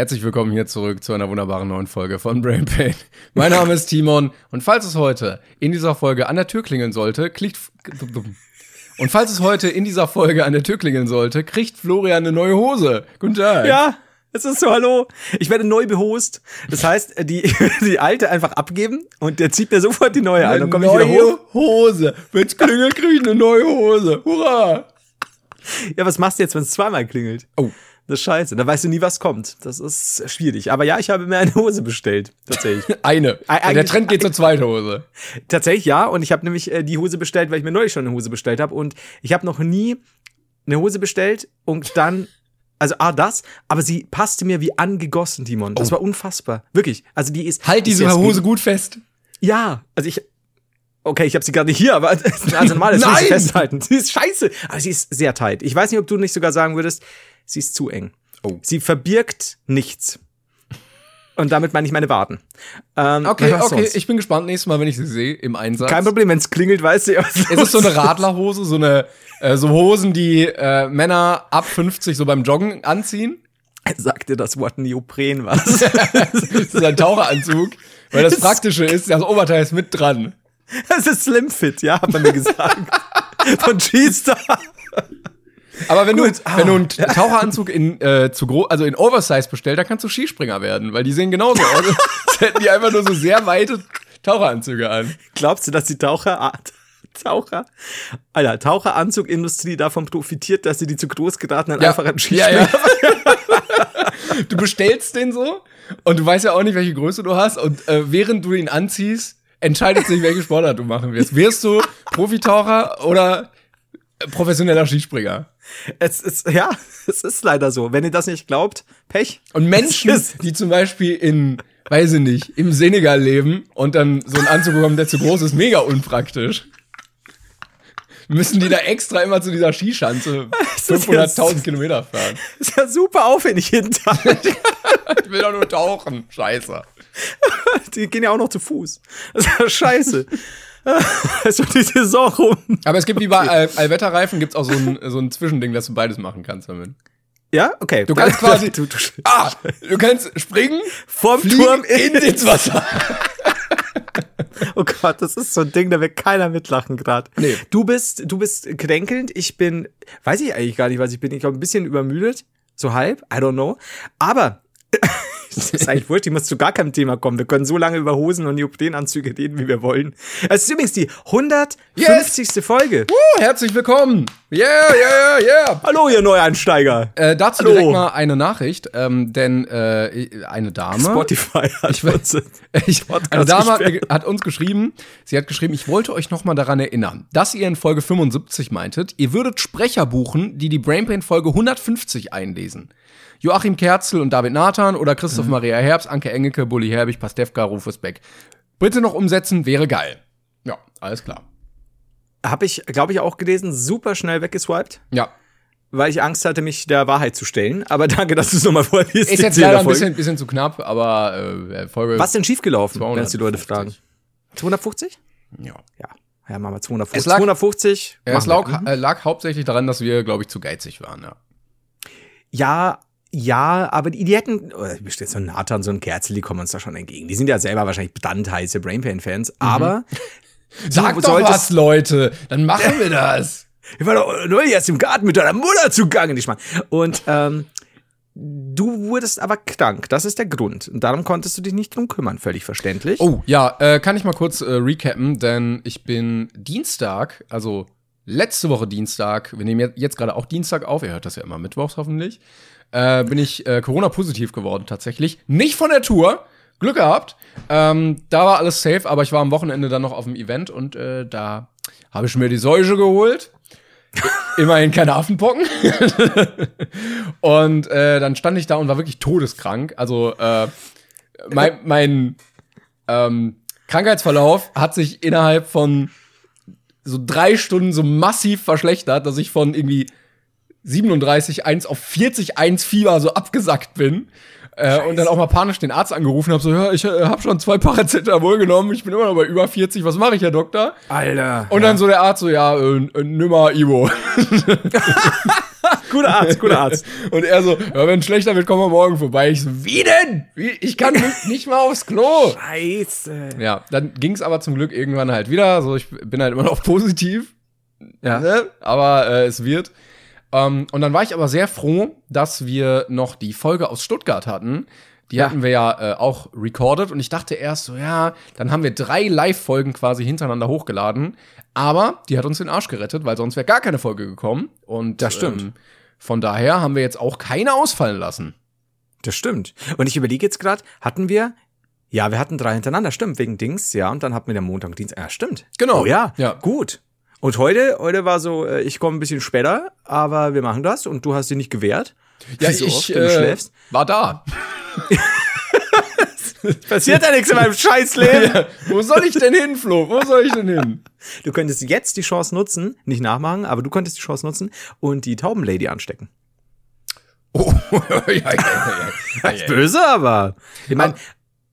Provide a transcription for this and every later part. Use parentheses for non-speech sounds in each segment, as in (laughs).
Herzlich willkommen hier zurück zu einer wunderbaren neuen Folge von Brain Pain. Mein Name ist Timon und falls es heute in dieser Folge an der Tür klingeln sollte, klickt und falls es heute in dieser Folge an der Tür klingeln sollte, kriegt Florian eine neue Hose. Guten Tag. Ja, es ist so, hallo. Ich werde neu behost. Das heißt, die, (laughs) die alte einfach abgeben und der zieht mir sofort die neue an. Dann komme ich wieder hoch. Hose. Wenn's klingelt, kriege ich eine neue Hose. Hurra! Ja, was machst du jetzt, wenn es zweimal klingelt? Oh. Das ist scheiße. Da weißt du nie, was kommt. Das ist schwierig. Aber ja, ich habe mir eine Hose bestellt. Tatsächlich. (laughs) eine. Eigentlich, der Trend geht zur zweiten Hose. Tatsächlich, ja. Und ich habe nämlich äh, die Hose bestellt, weil ich mir neulich schon eine Hose bestellt habe. Und ich habe noch nie eine Hose bestellt und dann also ah das, aber sie passte mir wie angegossen, Timon. Das oh. war unfassbar, wirklich. Also die ist halt diese Hose gut fest. Ja, also ich Okay, ich habe sie gerade hier, aber (laughs) also normal ist sie festhalten. Sie ist scheiße, aber sie ist sehr tight. Ich weiß nicht, ob du nicht sogar sagen würdest, sie ist zu eng. Oh. Sie verbirgt nichts. Und damit meine ich meine Waden. Ähm, okay, okay, sonst? ich bin gespannt nächstes Mal, wenn ich sie sehe im Einsatz. Kein Problem, wenn es klingelt, weißt du. Was ist es so eine Radlerhose, so eine äh, so Hosen, die äh, Männer ab 50 so beim Joggen anziehen? Sagt dir das Wort Neopren was? (laughs) das ist ein Taucheranzug, weil das Praktische ist, das Oberteil ist mit dran. Das ist Slim Fit, ja, hat man mir gesagt. (laughs) Von G-Star. Aber wenn Gut. du, ah. wenn du einen (laughs) Taucheranzug in, äh, zu groß, also in Oversize bestellst, dann kannst du Skispringer werden, weil die sehen genauso aus. (laughs) als hätten die einfach nur so sehr weite Taucheranzüge an. Glaubst du, dass die Taucher, Taucher, Alter, Taucheranzugindustrie davon profitiert, dass sie die zu groß geratenen ja. einfach an Skispringer ja, ja. (laughs) Du bestellst den so und du weißt ja auch nicht, welche Größe du hast und äh, während du ihn anziehst, entscheidet sich, welche Sportart du machen wirst. Wirst du Profitaucher oder professioneller Skispringer? Es ist, ja, (laughs) es ist leider so. Wenn ihr das nicht glaubt, Pech. Und Menschen, die zum Beispiel in, weiß ich nicht, im Senegal leben und dann so einen Anzug bekommen, der zu groß ist, mega unpraktisch. Müssen die da extra immer zu dieser Skischanze (laughs) 500.000 Kilometer fahren. (laughs) Ist ja super aufwendig jeden Tag. ich will doch nur tauchen. Scheiße. Die gehen ja auch noch zu Fuß. Das ist ja scheiße. (laughs) also die Saison rum. Aber es gibt wie bei All Allwetterreifen gibt's auch so ein, so ein Zwischending, dass du beides machen kannst damit. Ja, okay. Du kannst quasi, (laughs) du, du, ah, du kannst springen vom Turm in, ins Wasser. (laughs) oh Gott, das ist so ein Ding, da wird keiner mitlachen gerade. Nee. Du bist, du bist kränkelnd. Ich bin, weiß ich eigentlich gar nicht, was ich bin. Ich glaube, ein bisschen übermüdet. So halb. I don't know. Aber (laughs) das ist eigentlich wurscht, ich muss zu gar keinem Thema kommen. Wir können so lange über Hosen und Neoprenanzüge reden, wie wir wollen. Es ist übrigens die 150. Yes. Folge. Uh, herzlich willkommen. Yeah, yeah, yeah, yeah. Hallo, ihr Neueinsteiger. Äh, dazu Hallo. direkt mal eine Nachricht, ähm, denn äh, eine Dame. Spotify hat ich, uns, (laughs) ich, Eine Dame hat, hat, uns geschrieben, sie hat geschrieben, ich wollte euch noch mal daran erinnern, dass ihr in Folge 75 meintet, ihr würdet Sprecher buchen, die die Brainpain Folge 150 einlesen. Joachim Kerzel und David Nathan oder Christoph mhm. Maria Herbst, Anke Engelke, Bulli Herbig, Pastewka, Rufus Beck. Bitte noch umsetzen, wäre geil. Ja, alles klar. Habe ich, glaube ich, auch gelesen, super schnell weggeswiped. Ja. Weil ich Angst hatte, mich der Wahrheit zu stellen. Aber danke, dass du es nochmal vorliest. Ist jetzt leider ein bisschen, bisschen zu knapp, aber äh, Folge. Was denn schiefgelaufen, wenn es die Leute fragen? 250? Ja. Ja. Ja, machen wir 250. Es lag, 250. Es lag, äh, lag hauptsächlich daran, dass wir, glaube ich, zu geizig waren, ja. Ja, ja, aber die, die hätten, oh, ich so ein Nathan, so ein Kerzel, die kommen uns da schon entgegen. Die sind ja selber wahrscheinlich brandheiße Brainpain-Fans, mhm. aber. (laughs) Sag doch solltest, was, Leute, dann machen wir das. (laughs) Ich war doch nur jetzt im Garten mit deiner Mutter zugange, nicht mal. Und ähm, du wurdest aber krank, das ist der Grund. Und darum konntest du dich nicht drum kümmern, völlig verständlich. Oh, ja, äh, kann ich mal kurz äh, recappen, denn ich bin Dienstag, also letzte Woche Dienstag, wir nehmen jetzt gerade auch Dienstag auf, ihr hört das ja immer mittwochs hoffentlich, äh, bin ich äh, Corona-positiv geworden tatsächlich. Nicht von der Tour. Glück gehabt. Ähm, da war alles safe, aber ich war am Wochenende dann noch auf dem Event und äh, da habe ich mir die Säuge geholt. (laughs) Immerhin keine Affenpocken. (laughs) und äh, dann stand ich da und war wirklich todeskrank. Also äh, mein, mein ähm, Krankheitsverlauf hat sich innerhalb von so drei Stunden so massiv verschlechtert, dass ich von irgendwie 37, 1 auf 40, 1 Fieber so abgesackt bin. Äh, und dann auch mal panisch den Arzt angerufen habe, so, ja, ich äh, habe schon zwei Paracetamol genommen, ich bin immer noch bei über 40, was mache ich, Herr Doktor? Alter. Und ja. dann so der Arzt so, ja, äh, äh, nimmer Ivo. (laughs) guter Arzt, guter Arzt. (laughs) Und er so, ja, wenn schlechter wird, kommen wir morgen vorbei. Ich so, wie denn? Wie? Ich kann nicht, (laughs) nicht mal aufs Klo. Scheiße. Ja, dann ging es aber zum Glück irgendwann halt wieder. So, ich bin halt immer noch positiv. Ja. Ne? Aber äh, es wird. Ähm, und dann war ich aber sehr froh, dass wir noch die Folge aus Stuttgart hatten. Die Ja. hatten wir ja äh, auch recorded und ich dachte erst so, ja, dann haben wir drei Live-Folgen quasi hintereinander hochgeladen. Aber die hat uns den Arsch gerettet, weil sonst wäre gar keine Folge gekommen. Und Das stimmt. Ähm, von daher haben wir jetzt auch keine ausfallen lassen. Das stimmt. Und ich überlege jetzt gerade, hatten wir, ja, wir hatten drei hintereinander, stimmt, wegen Dings, ja, und dann hatten wir den Montag und Dienstag, ja, stimmt. Genau. Oh ja, Ja. gut. Und heute, heute war so, äh, ich komme ein bisschen später, aber wir machen das und du hast dich nicht gewehrt. Ja, so ich oft, wenn du äh, schläfst. war da. (laughs) Passiert ja nichts in meinem Scheißleben. Ja, wo soll ich denn hin, Flo? Wo soll ich denn hin? Du könntest jetzt die Chance nutzen, nicht nachmachen, aber du könntest die Chance nutzen und die Taubenlady anstecken. Oh, (laughs) ja, ja, ja, ja, ja. Böse, aber. Ich meine,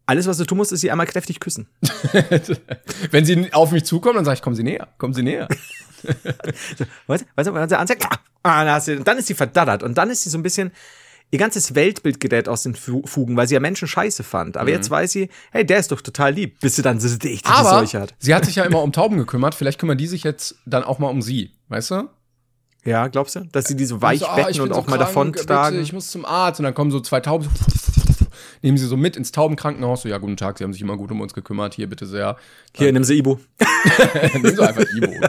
alles, was du tun musst, ist sie einmal kräftig küssen. (laughs) Wenn sie auf mich zukommen, dann sage ich, kommen Sie näher, kommen Sie näher. (laughs) Weißt du, weißt du, anzeigt, ah, dann, hast du, dann ist sie verdattert und dann ist sie so ein bisschen, ihr ganzes Weltbild gerät aus den Fu- Fugen, weil sie ja Menschen scheiße fand. Aber jetzt weiß sie, hey, der ist doch total lieb, bis sie dann so dicht Aber Seuche hat. sie hat sich ja immer um Tauben gekümmert. Vielleicht kümmern die sich jetzt dann auch mal um sie. Weißt du? Ja, glaubst du? Dass sie die so weich So, ah, betten ich und auch so mal krank, davon bitte, tragen. Ich muss zum Arzt. Und dann kommen so zwei Tauben. Nehmen sie so mit ins Taubenkrankenhaus. So, ja, guten Tag, Sie haben sich immer gut um uns gekümmert. Hier, bitte sehr. Hier, nimm sie Ibu. (laughs) Nehmen Sie einfach Ibo. (laughs)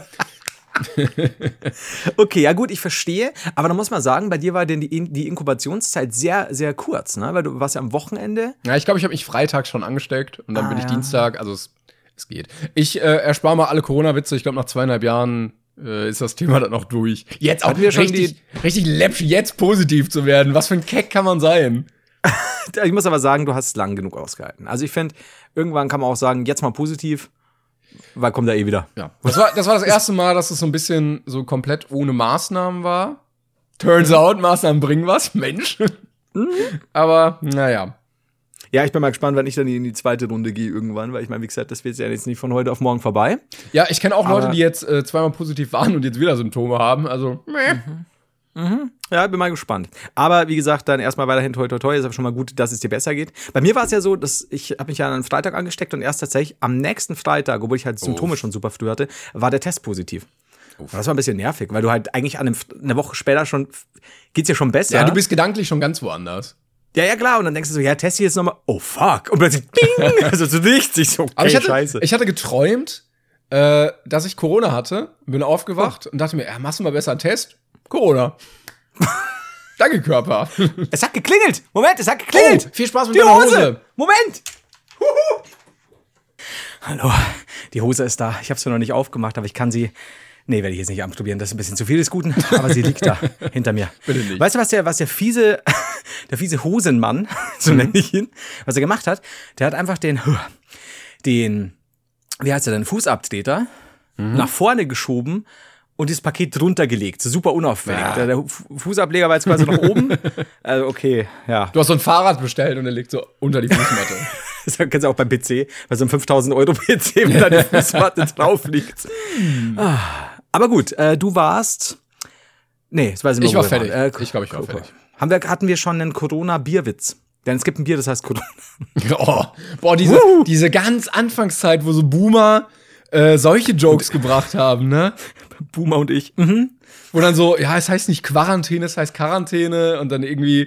Okay, ja gut, ich verstehe. Aber da muss man sagen, bei dir war denn die, In- die Inkubationszeit sehr, sehr kurz, ne? Weil du warst ja am Wochenende. Ja, ich glaube, ich habe mich Freitag schon angesteckt. Und dann Ah, bin ich ja. Dienstag. Also, es, es geht. Ich äh, erspare mal alle Corona-Witze. Ich glaube, nach zweieinhalb Jahren äh, ist das Thema dann auch durch. Jetzt auch Hatten wir schon richtig, richtig läppsch, jetzt positiv zu werden. Was für ein Keck kann man sein? (laughs) Ich muss aber sagen, du hast es lang genug ausgehalten. Also ich finde, irgendwann kann man auch sagen, jetzt mal positiv, weil kommt er eh wieder. Ja. Das war, das war das erste Mal, dass es so ein bisschen so komplett ohne Maßnahmen war. Turns out, Maßnahmen bringen was, Mensch. Aber, naja. Ja, ich bin mal gespannt, wenn ich dann in die zweite Runde gehe irgendwann, weil ich meine, wie gesagt, das wird ja jetzt nicht von heute auf morgen vorbei. Ja, ich kenne auch Aber- Leute, die jetzt äh, zweimal positiv waren und jetzt wieder Symptome haben. Also, meh. Ja, bin mal gespannt. Aber wie gesagt, dann erstmal weiterhin toi toi toi, ist aber schon mal gut, dass es dir besser geht. Bei mir war es ja so, dass ich habe mich ja an Freitag angesteckt und erst tatsächlich am nächsten Freitag, obwohl ich halt Symptome schon super früh hatte, war der Test positiv. Das war ein bisschen nervig, weil du halt eigentlich an einem, eine Woche später schon geht's dir schon besser. Ja, du bist gedanklich schon ganz woanders. Ja, ja, klar. Und dann denkst du so, ja, Test hier jetzt nochmal, oh fuck. Und plötzlich, ding, (laughs) also zu nichts. Ich so, okay, Aber ich hatte, scheiße. ich hatte geträumt, äh, dass ich Corona hatte, bin aufgewacht und dachte mir, ja, machst du mal besser einen Test? Corona. (laughs) Danke, Körper. (laughs) es hat geklingelt. Moment, es hat geklingelt. Oh, viel Spaß mit deiner Hose. Hose. Moment. Huhu. (laughs) Hallo, die Hose ist da. Ich habe sie noch nicht aufgemacht, aber ich kann sie. Nee, werde ich jetzt nicht anprobieren. Das ist ein bisschen zu viel des Guten, aber sie liegt da hinter mir. Bitte nicht. Weißt du, was der, was der fiese, der fiese Hosenmann, so nenne ich ihn, was er gemacht hat? Der hat einfach den, den, wie heißt er denn, Fußabtreter nach vorne geschoben und das Paket drunter gelegt. Super unauffällig. Ja. Der, der Fu- Fußableger war jetzt quasi nach oben. (laughs) Also okay, ja. Du hast so ein Fahrrad bestellt und er liegt so unter die Fußmatte. (laughs) Das kennst du auch beim PC, bei so einem 5000 Euro PC, wenn da die (laughs) Fußmatte drauf liegt. Ah, Aber gut, äh, du warst. Nee, das weiß ich nicht. Ich war fertig. Äh, Ich glaub, ich war fertig. Haben wir, hatten wir schon einen Corona-Bierwitz? Denn es gibt ein Bier, das heißt Corona. oh, boah, diese, diese ganz Anfangszeit, wo so Boomer äh, solche Jokes gebracht haben, ne? (laughs) Boomer und ich. Mhm. Wo dann so, ja, es heißt nicht Quarantäne, es heißt Quarantäne und dann irgendwie,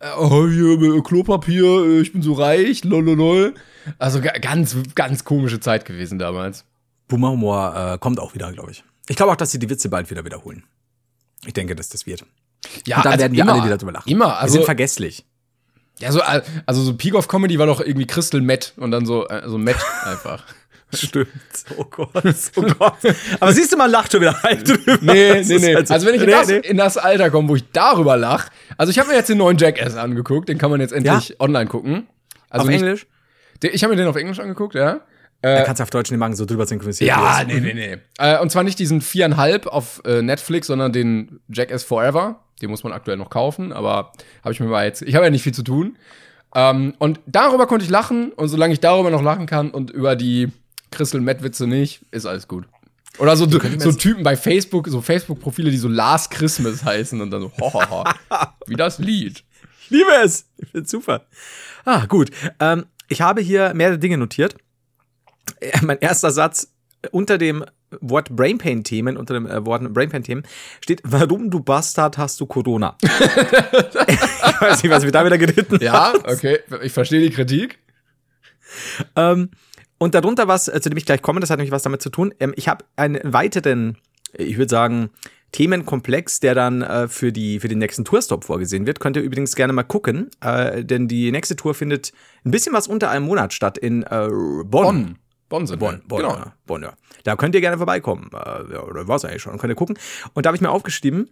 äh, oh, hier, äh, Klopapier, äh, ich bin so reich, lololol. Also ga- ganz, ganz komische Zeit gewesen damals. Boomer-Humor äh, kommt auch wieder, glaube ich. Ich glaube auch, dass sie die Witze bald wieder wiederholen. Ich denke, dass das wird. Ja, Und dann also werden wir immer, alle wieder drüber lachen. Immer, wir also, sind vergesslich. ja, so, also so Peak of Comedy war doch irgendwie Crystal Matt und dann so, so Matt (laughs) einfach. Stimmt. Oh Gott. Oh Gott. Aber siehst du, man lacht schon wieder halb drüber. Nee, Das nee, nee. halt so- Also wenn ich in, Nee, das, nee. in das Alter komme, wo ich darüber lach. Also ich habe mir jetzt den neuen Jackass angeguckt, den kann man jetzt endlich online gucken. Also Auf nicht, Englisch? Den, ich habe mir den auf Englisch angeguckt, ja. Da kannst du auf Deutsch nicht machen, so drüber synchronisiert. Ja, nee, nee, nee. Äh, und zwar nicht diesen viereinhalb auf äh, Netflix, sondern den Jackass Forever. Den muss man aktuell noch kaufen, aber habe ich mir mal jetzt. Ich habe ja nicht viel zu tun. Ähm, und darüber konnte ich lachen und solange ich darüber noch lachen kann und über die Crystal Matt Witze nicht, ist alles gut. Oder so, so Typen bei Facebook, so Facebook-Profile, die so Last Christmas heißen und dann so, hohoho, (laughs) wie das Lied. Ich liebe es. Ich finde super. Ah, gut. Ähm, ich habe hier mehrere Dinge notiert. Äh, mein erster Satz unter dem Wort Brainpain-Themen, unter dem äh, Wort Brainpain-Themen, steht, warum du Bastard hast du Corona. (laughs) ich weiß nicht, was wir da wieder geritten Ja, okay, ich verstehe die Kritik. Ähm, und darunter was, äh, zu dem ich gleich komme, das hat nämlich was damit zu tun. Ähm, ich habe einen weiteren, ich würde sagen, Themenkomplex, der dann äh, für, die, für den nächsten Tourstop vorgesehen wird. Könnt ihr übrigens gerne mal gucken, äh, denn die nächste Tour findet ein bisschen was unter einem Monat statt in äh, Bonn. Bonn. Bonn sind Bonn, Bonn, genau. ja. Bonn, ja. Da könnt ihr gerne vorbeikommen. Äh, ja, oder war es eigentlich schon. Könnt ihr gucken. Und da habe ich mir aufgeschrieben,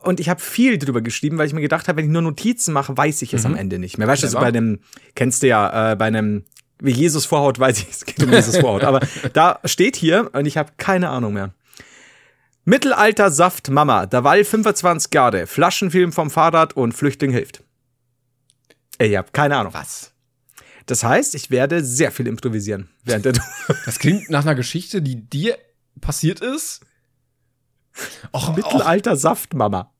und ich habe viel drüber geschrieben, weil ich mir gedacht habe, wenn ich nur Notizen mache, weiß ich es mhm. am Ende nicht mehr. Weißt du, so bei einem, kennst du ja, äh, bei einem, wie Jesus Vorhaut, weiß ich, es geht um Jesus Vorhaut. Aber (laughs) da steht hier, und ich habe keine Ahnung mehr. Mittelalter Saft Mama, Dawall 25 Jahre, Flaschenfilm vom Fahrrad und Flüchtling hilft. Ey, ich hab keine Ahnung. Was? Das heißt, ich werde sehr viel improvisieren während der (laughs) Das klingt nach einer Geschichte, die dir passiert ist. Och, (laughs) Mittelalter. Saft Mama.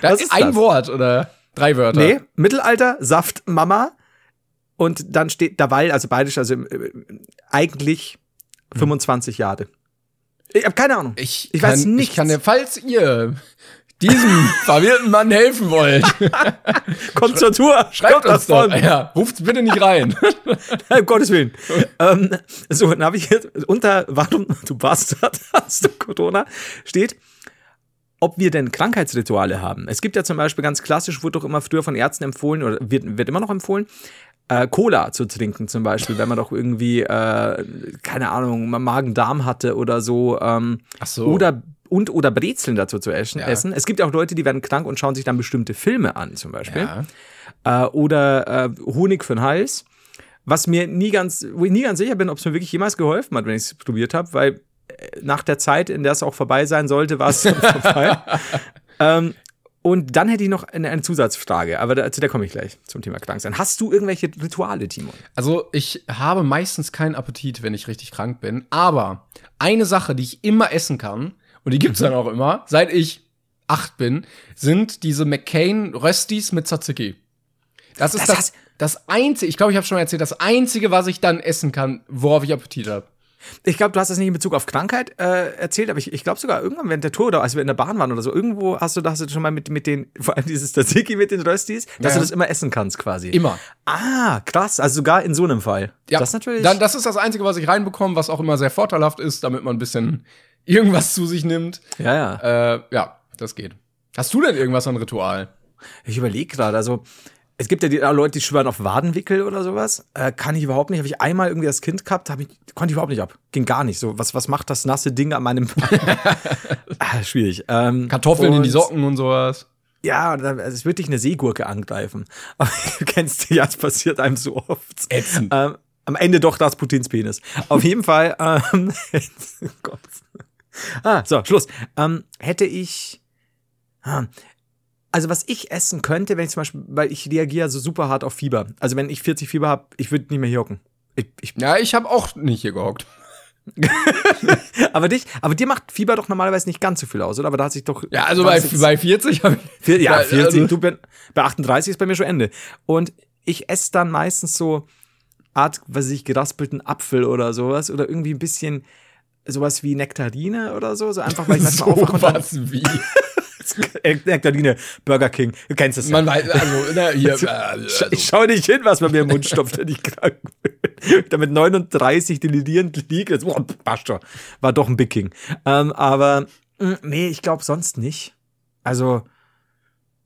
Das ist ein das? Wort oder drei Wörter? Nee, Mittelalter Saft Mama und dann steht Dawall, also beidisch, also äh, eigentlich 25 hm. Jahre. Ich habe keine Ahnung. Ich, ich kann, weiß nicht. Ich kann, falls ihr diesem (laughs) verwirrten Mann helfen wollt. (laughs) Kommt zur Tour. Schreibt Kommt uns doch. Ja, ruft bitte nicht rein. (laughs) um Gottes Willen. ähm, so, dann habe ich jetzt unter, warum du Bastard hast du Corona, steht, ob wir denn Krankheitsrituale haben. Es gibt ja zum Beispiel ganz klassisch, wurde doch immer früher von Ärzten empfohlen oder wird, wird immer noch empfohlen, äh, Cola zu trinken zum Beispiel, wenn man doch irgendwie, äh, keine Ahnung, Magen-Darm hatte oder so. Ähm, Ach so. Oder und oder Brezeln dazu zu essen. Ja. essen. Es gibt ja auch Leute, die werden krank und schauen sich dann bestimmte Filme an, zum Beispiel. Ja. Äh, oder äh, Honig für den Hals. Was mir nie ganz, wo ich nie ganz sicher bin, ob es mir wirklich jemals geholfen hat, wenn ich es probiert habe, weil äh, nach der Zeit, in der es auch vorbei sein sollte, war es (laughs) vorbei. (laughs) ähm, und dann hätte ich noch eine, eine Zusatzfrage, aber da, zu der komme ich gleich zum Thema Kranksein. Hast du irgendwelche Rituale, Timon? Also ich habe meistens keinen Appetit, wenn ich richtig krank bin, aber eine Sache, die ich immer essen kann, und die gibt's mhm. dann auch immer, seit ich acht bin, sind diese McCain Röstis mit Tzatziki. Das ist das, das, das einzige, ich glaube, ich habe schon mal erzählt, das einzige, was ich dann essen kann, worauf ich Appetit habe. Ich glaube, du hast das nicht in Bezug auf Krankheit äh, erzählt, aber ich, ich glaube sogar irgendwann während der Tour oder als wir in der Bahn waren oder so, irgendwo hast du das schon mal mit, mit den, vor allem dieses Tzatziki mit den Röstis, dass ja. du das immer essen kannst quasi. Immer. Ah, krass. Also sogar in so einem Fall. Ja, das natürlich. Dann, das ist das Einzige, was ich reinbekomme, was auch immer sehr vorteilhaft ist, damit man ein bisschen irgendwas zu sich nimmt. Ja, ja. Äh, ja, das geht. Hast du denn irgendwas an Ritual? Ich überlege gerade, also es gibt ja die Leute, die schwören auf Wadenwickel oder sowas. Äh, kann ich überhaupt nicht. Habe ich einmal irgendwie das Kind gehabt, ich, konnte ich überhaupt nicht ab. Ging gar nicht. So, was, was macht das nasse Ding an meinem (laughs) ah, Schwierig. Ähm, Kartoffeln in die Socken und sowas. Ja, es wird dich eine Seegurke angreifen. (laughs) Aber du kennst ja, es passiert einem so oft. Ätzend. Ähm, am Ende doch das Putins Penis. Auf jeden Fall, ähm, (laughs) Gott. Ah, so, Schluss. Ähm, hätte ich. Ah, also was ich essen könnte, wenn ich zum Beispiel, weil ich reagiere so super hart auf Fieber. Also wenn ich 40 Fieber habe, ich würde nicht mehr hier hocken. Ich, ich ja, ich habe auch nicht hier gehockt. (laughs) aber dich, aber dir macht Fieber doch normalerweise nicht ganz so viel aus, oder? Aber da hat sich doch. Ja, also bei, bei 40 habe ich. Ja, 40. Also, du, bei 38 ist bei mir schon Ende. Und ich esse dann meistens so Art, was weiß ich, geraspelten Apfel oder sowas oder irgendwie ein bisschen sowas wie Nektarine oder so, so einfach weil ich manchmal so (laughs) aufwache. Was wie? Nektarine, Burger King, du kennst das ja. Man weiß, also, ne, hier, also. Ich schaue nicht hin, was man mir im Mund stopft, wenn ich krank bin. Damit 39 delirierend liegt, das, boah, passt schon. War doch ein Big King. Ähm, aber, mm, nee, ich glaube sonst nicht. Also,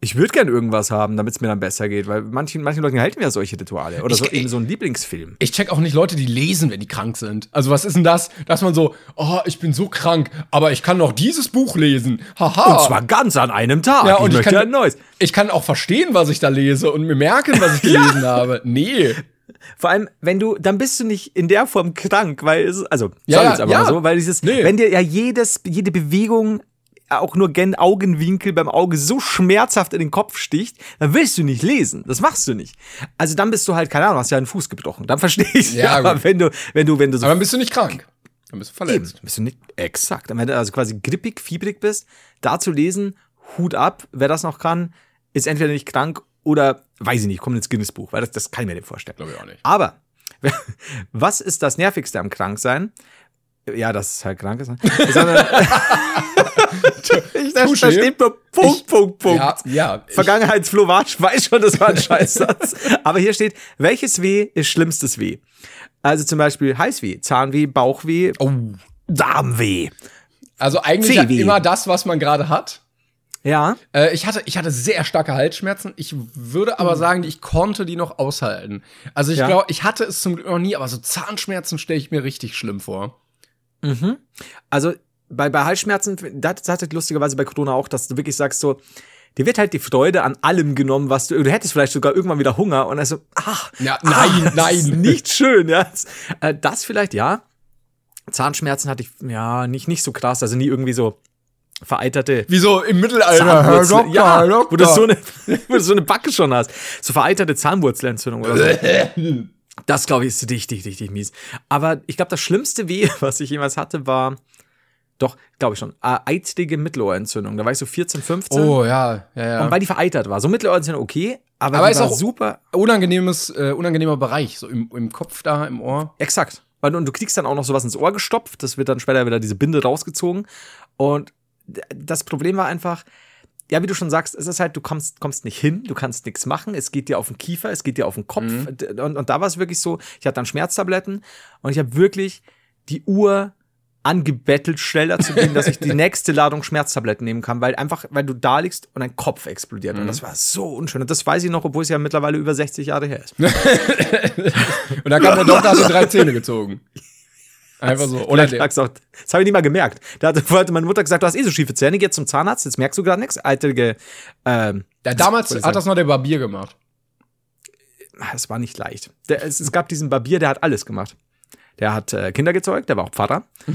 ich würde gern irgendwas haben, damit es mir dann besser geht, weil manchen, manchen Leuten halten ja solche Rituale. Oder ich, so, eben so ein Lieblingsfilm. Ich check auch nicht Leute, die lesen, wenn die krank sind. Also, was ist denn das? Dass man so, oh, ich bin so krank, aber ich kann noch dieses Buch lesen. Haha. Und zwar ganz an einem Tag. Ja, und ich, ich kann, ein neues. Ich kann auch verstehen, was ich da lese und mir merken, was ich (laughs) gelesen ja. habe. Nee. Vor allem, wenn du, dann bist du nicht in der Form krank, weil es, also, ja, soll es aber ja. so, weil dieses, nee. wenn dir ja jedes, jede Bewegung auch nur gen Augenwinkel beim Auge so schmerzhaft in den Kopf sticht, dann willst du nicht lesen. Das machst du nicht. Also dann bist du halt, keine Ahnung, hast ja einen Fuß gebrochen. Dann verstehe ich ja, aber wenn du, wenn du, wenn du so. Aber dann bist du nicht krank. Dann bist du verletzt. Eben, bist du nicht, exakt. Wenn du also quasi grippig, fiebrig bist, da zu lesen, Hut ab, wer das noch kann, ist entweder nicht krank oder, weiß ich nicht, kommt ins Guinness-Buch, weil das, das kann ich mir nicht vorstellen. Glaube ich auch nicht. Aber, (laughs) was ist das Nervigste am Kranksein? Ja, dass es halt krank ist. Ne? (laughs) (laughs) Ich, da, da steht nur Punkt, ich, Punkt, Punkt. Ja, ja Vergangenheitsflo Watsch weiß schon, das war ein (laughs) Scheißsatz. Aber hier steht, welches Weh ist schlimmstes Weh? Also zum Beispiel Heißweh, Zahnweh, Bauchweh, oh. Darmweh. Also eigentlich immer das, was man gerade hat. Ja. Äh, ich, hatte, ich hatte sehr starke Halsschmerzen. Ich würde aber mhm. sagen, ich konnte die noch aushalten. Also ich ja. glaube, ich hatte es zum Glück noch nie, aber so Zahnschmerzen stelle ich mir richtig schlimm vor. Mhm. Also bei, bei Halsschmerzen, das hatte lustigerweise bei Corona auch, dass du wirklich sagst so, dir wird halt die Freude an allem genommen, was du, du hättest vielleicht sogar irgendwann wieder Hunger und also, ach, ja, nein, ach, nein, (laughs) nicht schön, ja. Das, äh, das vielleicht, ja. Zahnschmerzen hatte ich, ja, nicht, nicht so krass, also nie irgendwie so vereiterte. Wie so im Mittelalter, Herr Doktor, ja, Doktor. Wo, du so eine, (laughs) wo du so eine Backe schon hast. So vereiterte Zahnwurzelentzündung oder so. (laughs) Das, glaube ich, ist richtig, richtig mies. Aber ich glaube, das schlimmste Weh, was ich jemals hatte, war doch, glaube ich schon. Äh, eitrige Mittelohrentzündung. Da war ich so 14, 15. Oh, ja, ja, ja. Und weil die vereitert war. So Mittelohrentzündung okay, aber, aber ist auch super. Unangenehmes, äh, unangenehmer Bereich. So im, im Kopf da, im Ohr. Exakt. Und, und du kriegst dann auch noch sowas ins Ohr gestopft. Das wird dann später wieder diese Binde rausgezogen. Und das Problem war einfach, ja, wie du schon sagst, es ist halt, du kommst, kommst nicht hin, du kannst nichts machen, es geht dir auf den Kiefer, es geht dir auf den Kopf. Mhm. Und, und da war es wirklich so, ich hatte dann Schmerztabletten und ich habe wirklich die Uhr angebettelt, schneller zu gehen, dass ich die (laughs) nächste Ladung Schmerztabletten nehmen kann, weil einfach, weil du da liegst und dein Kopf explodiert. Mhm. Und das war so unschön. Und das weiß ich noch, obwohl es ja mittlerweile über 60 Jahre her ist. (laughs) und dann kam der Doktor, hat drei Zähne gezogen. Einfach so. Oder der, das habe ich nicht mal gemerkt. Da hatte meine Mutter gesagt, du hast eh so schiefe Zähne, geh jetzt zum Zahnarzt, jetzt merkst du gerade nichts. Alter, ähm, ja, damals hat das noch der Barbier gemacht. Es war nicht leicht. Der, es, es, gab diesen Barbier, der hat alles gemacht. Der hat äh, Kinder gezeugt, der war auch Pfarrer. (laughs)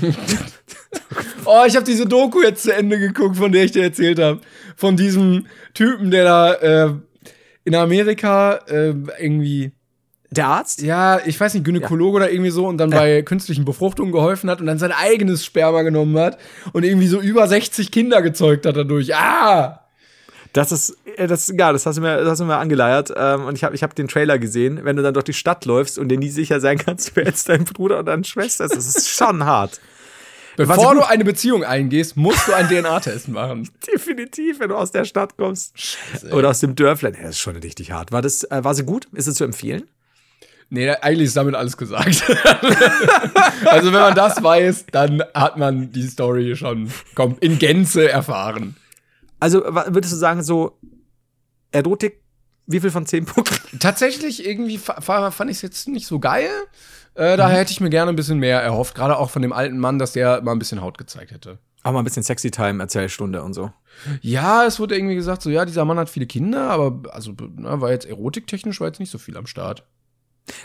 oh, ich habe diese Doku jetzt zu Ende geguckt, von der ich dir erzählt habe. Von diesem Typen, der da äh, in Amerika äh, irgendwie der Arzt? Ja, ich weiß nicht, Gynäkologe ja. oder irgendwie so und dann ja. bei künstlichen Befruchtungen geholfen hat und dann sein eigenes Sperma genommen hat und irgendwie so über 60 Kinder gezeugt hat dadurch. Ah! Das ist, äh, das, ja, das hast du mir, das hast du mir angeleiert. Ähm, und ich habe ich hab den Trailer gesehen, wenn du dann durch die Stadt läufst und dir nie sicher sein kannst, (laughs) wer jetzt dein Bruder oder deine Schwester ist. Das ist schon hart. Bevor du eine Beziehung eingehst, musst du einen DNA-Test machen. (laughs) Definitiv, wenn du aus der Stadt kommst. Scheiße, oder aus dem Dörflein. Ja, das ist schon richtig hart. War das, äh, war sie gut? Ist es zu empfehlen? Nee, eigentlich ist damit alles gesagt. (laughs) also, wenn man das weiß, dann hat man die Story schon in Gänze erfahren. Also, würdest du sagen, so Erotik, wie viel von zehn Punkten? Tatsächlich, irgendwie fand ich es jetzt nicht so geil. Äh, daher mhm. hätte ich mir gerne ein bisschen mehr erhofft, gerade auch von dem alten Mann, dass der mal ein bisschen Haut gezeigt hätte. Aber mal ein bisschen Sexy Time, Erzählstunde und so. Ja, es wurde irgendwie gesagt, so, ja, dieser Mann hat viele Kinder, aber also, na, war jetzt erotiktechnisch war jetzt nicht so viel am Start.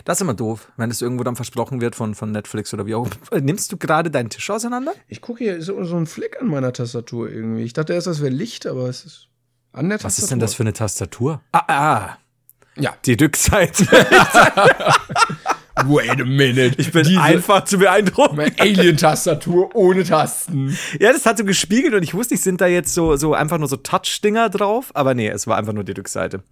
Das ist immer doof, wenn es irgendwo dann versprochen wird von, von Netflix oder wie auch. Nimmst du gerade deinen Tisch auseinander? Ich gucke hier so, so ein Fleck an meiner Tastatur irgendwie. Ich dachte erst, das wäre Licht, aber es ist an der Tastatur. Was ist denn das für eine Tastatur? Ah, ah. Ja. Die Rückseite. (laughs) Wait a minute. Ich bin Diese, einfach zu beeindrucken. Alien-Tastatur ohne Tasten. Ja, das hat so gespiegelt und ich wusste, ich sind da jetzt so, so einfach nur so Touch-Dinger drauf, aber nee, es war einfach nur die Rückseite.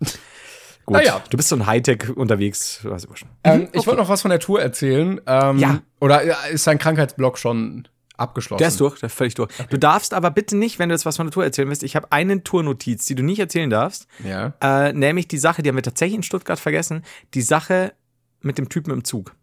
Gut. Naja. Du bist so ein Hightech unterwegs. Ähm, okay. Ich wollte noch was von der Tour erzählen. Ähm, ja. Oder ist dein Krankheitsblock schon abgeschlossen? Der ist durch, der ist völlig durch. Okay. Du darfst aber bitte nicht, wenn du jetzt was von der Tour erzählen willst, ich habe eine Tournotiz, die du nicht erzählen darfst. Ja. Äh, nämlich die Sache, die haben wir tatsächlich in Stuttgart vergessen, die Sache mit dem Typen im Zug.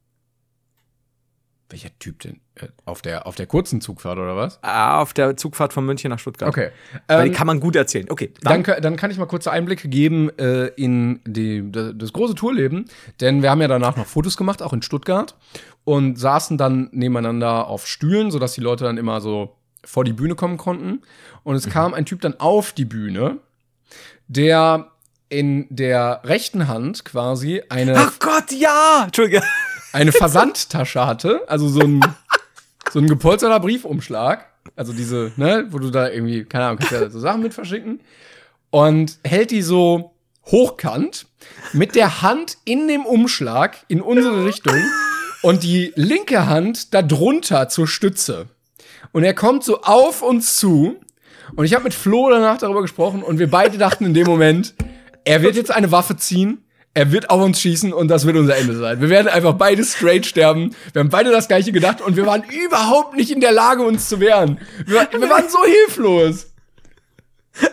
Welcher Typ denn? Äh, auf der, auf der kurzen Zugfahrt oder was? Ah, auf der Zugfahrt von München nach Stuttgart. Okay. Weil ähm, die kann man gut erzählen. Okay. Dann, dann, dann kann ich mal kurze Einblicke geben äh, in die, das große Tourleben. Denn wir haben ja danach noch Fotos gemacht, auch in Stuttgart. Und saßen dann nebeneinander auf Stühlen, sodass die Leute dann immer so vor die Bühne kommen konnten. Und es mhm. kam ein Typ dann auf die Bühne, der in der rechten Hand quasi eine. Ach Gott, ja! Entschuldige eine Versandtasche hatte, also so ein, so ein gepolsterter Briefumschlag. Also diese, ne, wo du da irgendwie, keine Ahnung, kannst ja so Sachen mit verschicken. Und hält die so hochkant mit der Hand in dem Umschlag in unsere Richtung und die linke Hand darunter zur Stütze. Und er kommt so auf uns zu. Und ich habe mit Flo danach darüber gesprochen und wir beide dachten in dem Moment, er wird jetzt eine Waffe ziehen, er wird auf uns schießen und das wird unser Ende sein. Wir werden einfach beide straight sterben. Wir haben beide das gleiche gedacht und wir waren überhaupt nicht in der Lage, uns zu wehren. Wir, wir waren so hilflos. (laughs)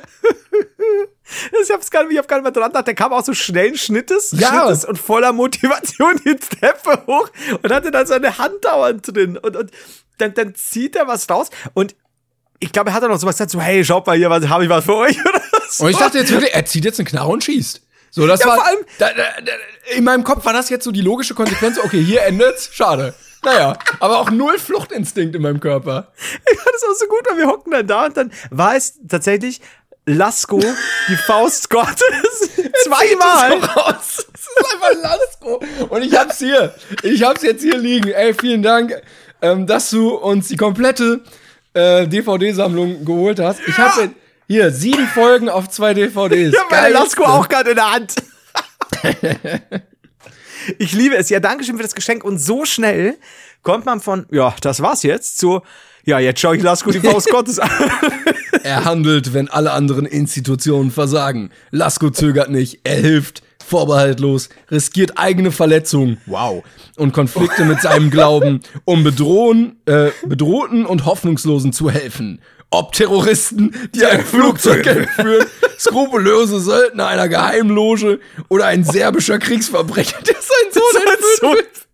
Ich hab's gar nicht, ich hab gar nicht mehr dran gedacht. Der kam auch so schnellen Schnittes, Ja. Schnittes und voller Motivation die Treppe hoch und hatte dann seine Hand dauernd drin. Und, und dann, dann zieht er was raus und ich glaube, er hat dann noch so was gesagt, so, hey, schaut mal hier, was habe ich was für euch (laughs) oder so. Und ich dachte jetzt wirklich, er zieht jetzt eine Knarre und schießt. So, das Ja, war, vor allem- da, da, da, in meinem Kopf war das jetzt so die logische Konsequenz. Okay, hier endet's, schade. Naja, aber auch null Fluchtinstinkt in meinem Körper. (laughs) Ich fand das auch so gut, weil wir hocken dann da und dann war es tatsächlich Lasko, die Faust (laughs) Gottes, zweimal. So raus. Das ist einfach Lasko. Und ich hab's hier. Ich hab's jetzt hier liegen. Ey, vielen Dank, ähm, dass du uns die komplette äh, DVD-Sammlung geholt hast. Ich hab jetzt hier sieben Folgen auf zwei DVDs. (laughs) Ja, Geilste. Lasko auch gerade in der Hand. (laughs) ich liebe es. Ja, Dankeschön für das Geschenk. Und so schnell kommt man von, ja, das war's jetzt, zu, ja, jetzt schau ich Lasko die Faust (laughs) Gottes an. Er handelt, wenn alle anderen Institutionen versagen. Lasko zögert nicht, er hilft vorbehaltlos, riskiert eigene Verletzungen, wow, und Konflikte mit seinem Glauben, um bedrohen, äh, bedrohten und hoffnungslosen zu helfen. Ob Terroristen, die ein Flugzeug entführen, (laughs) skrupellose Söldner einer Geheimloge oder ein serbischer Kriegsverbrecher, der sein Sohn entführt.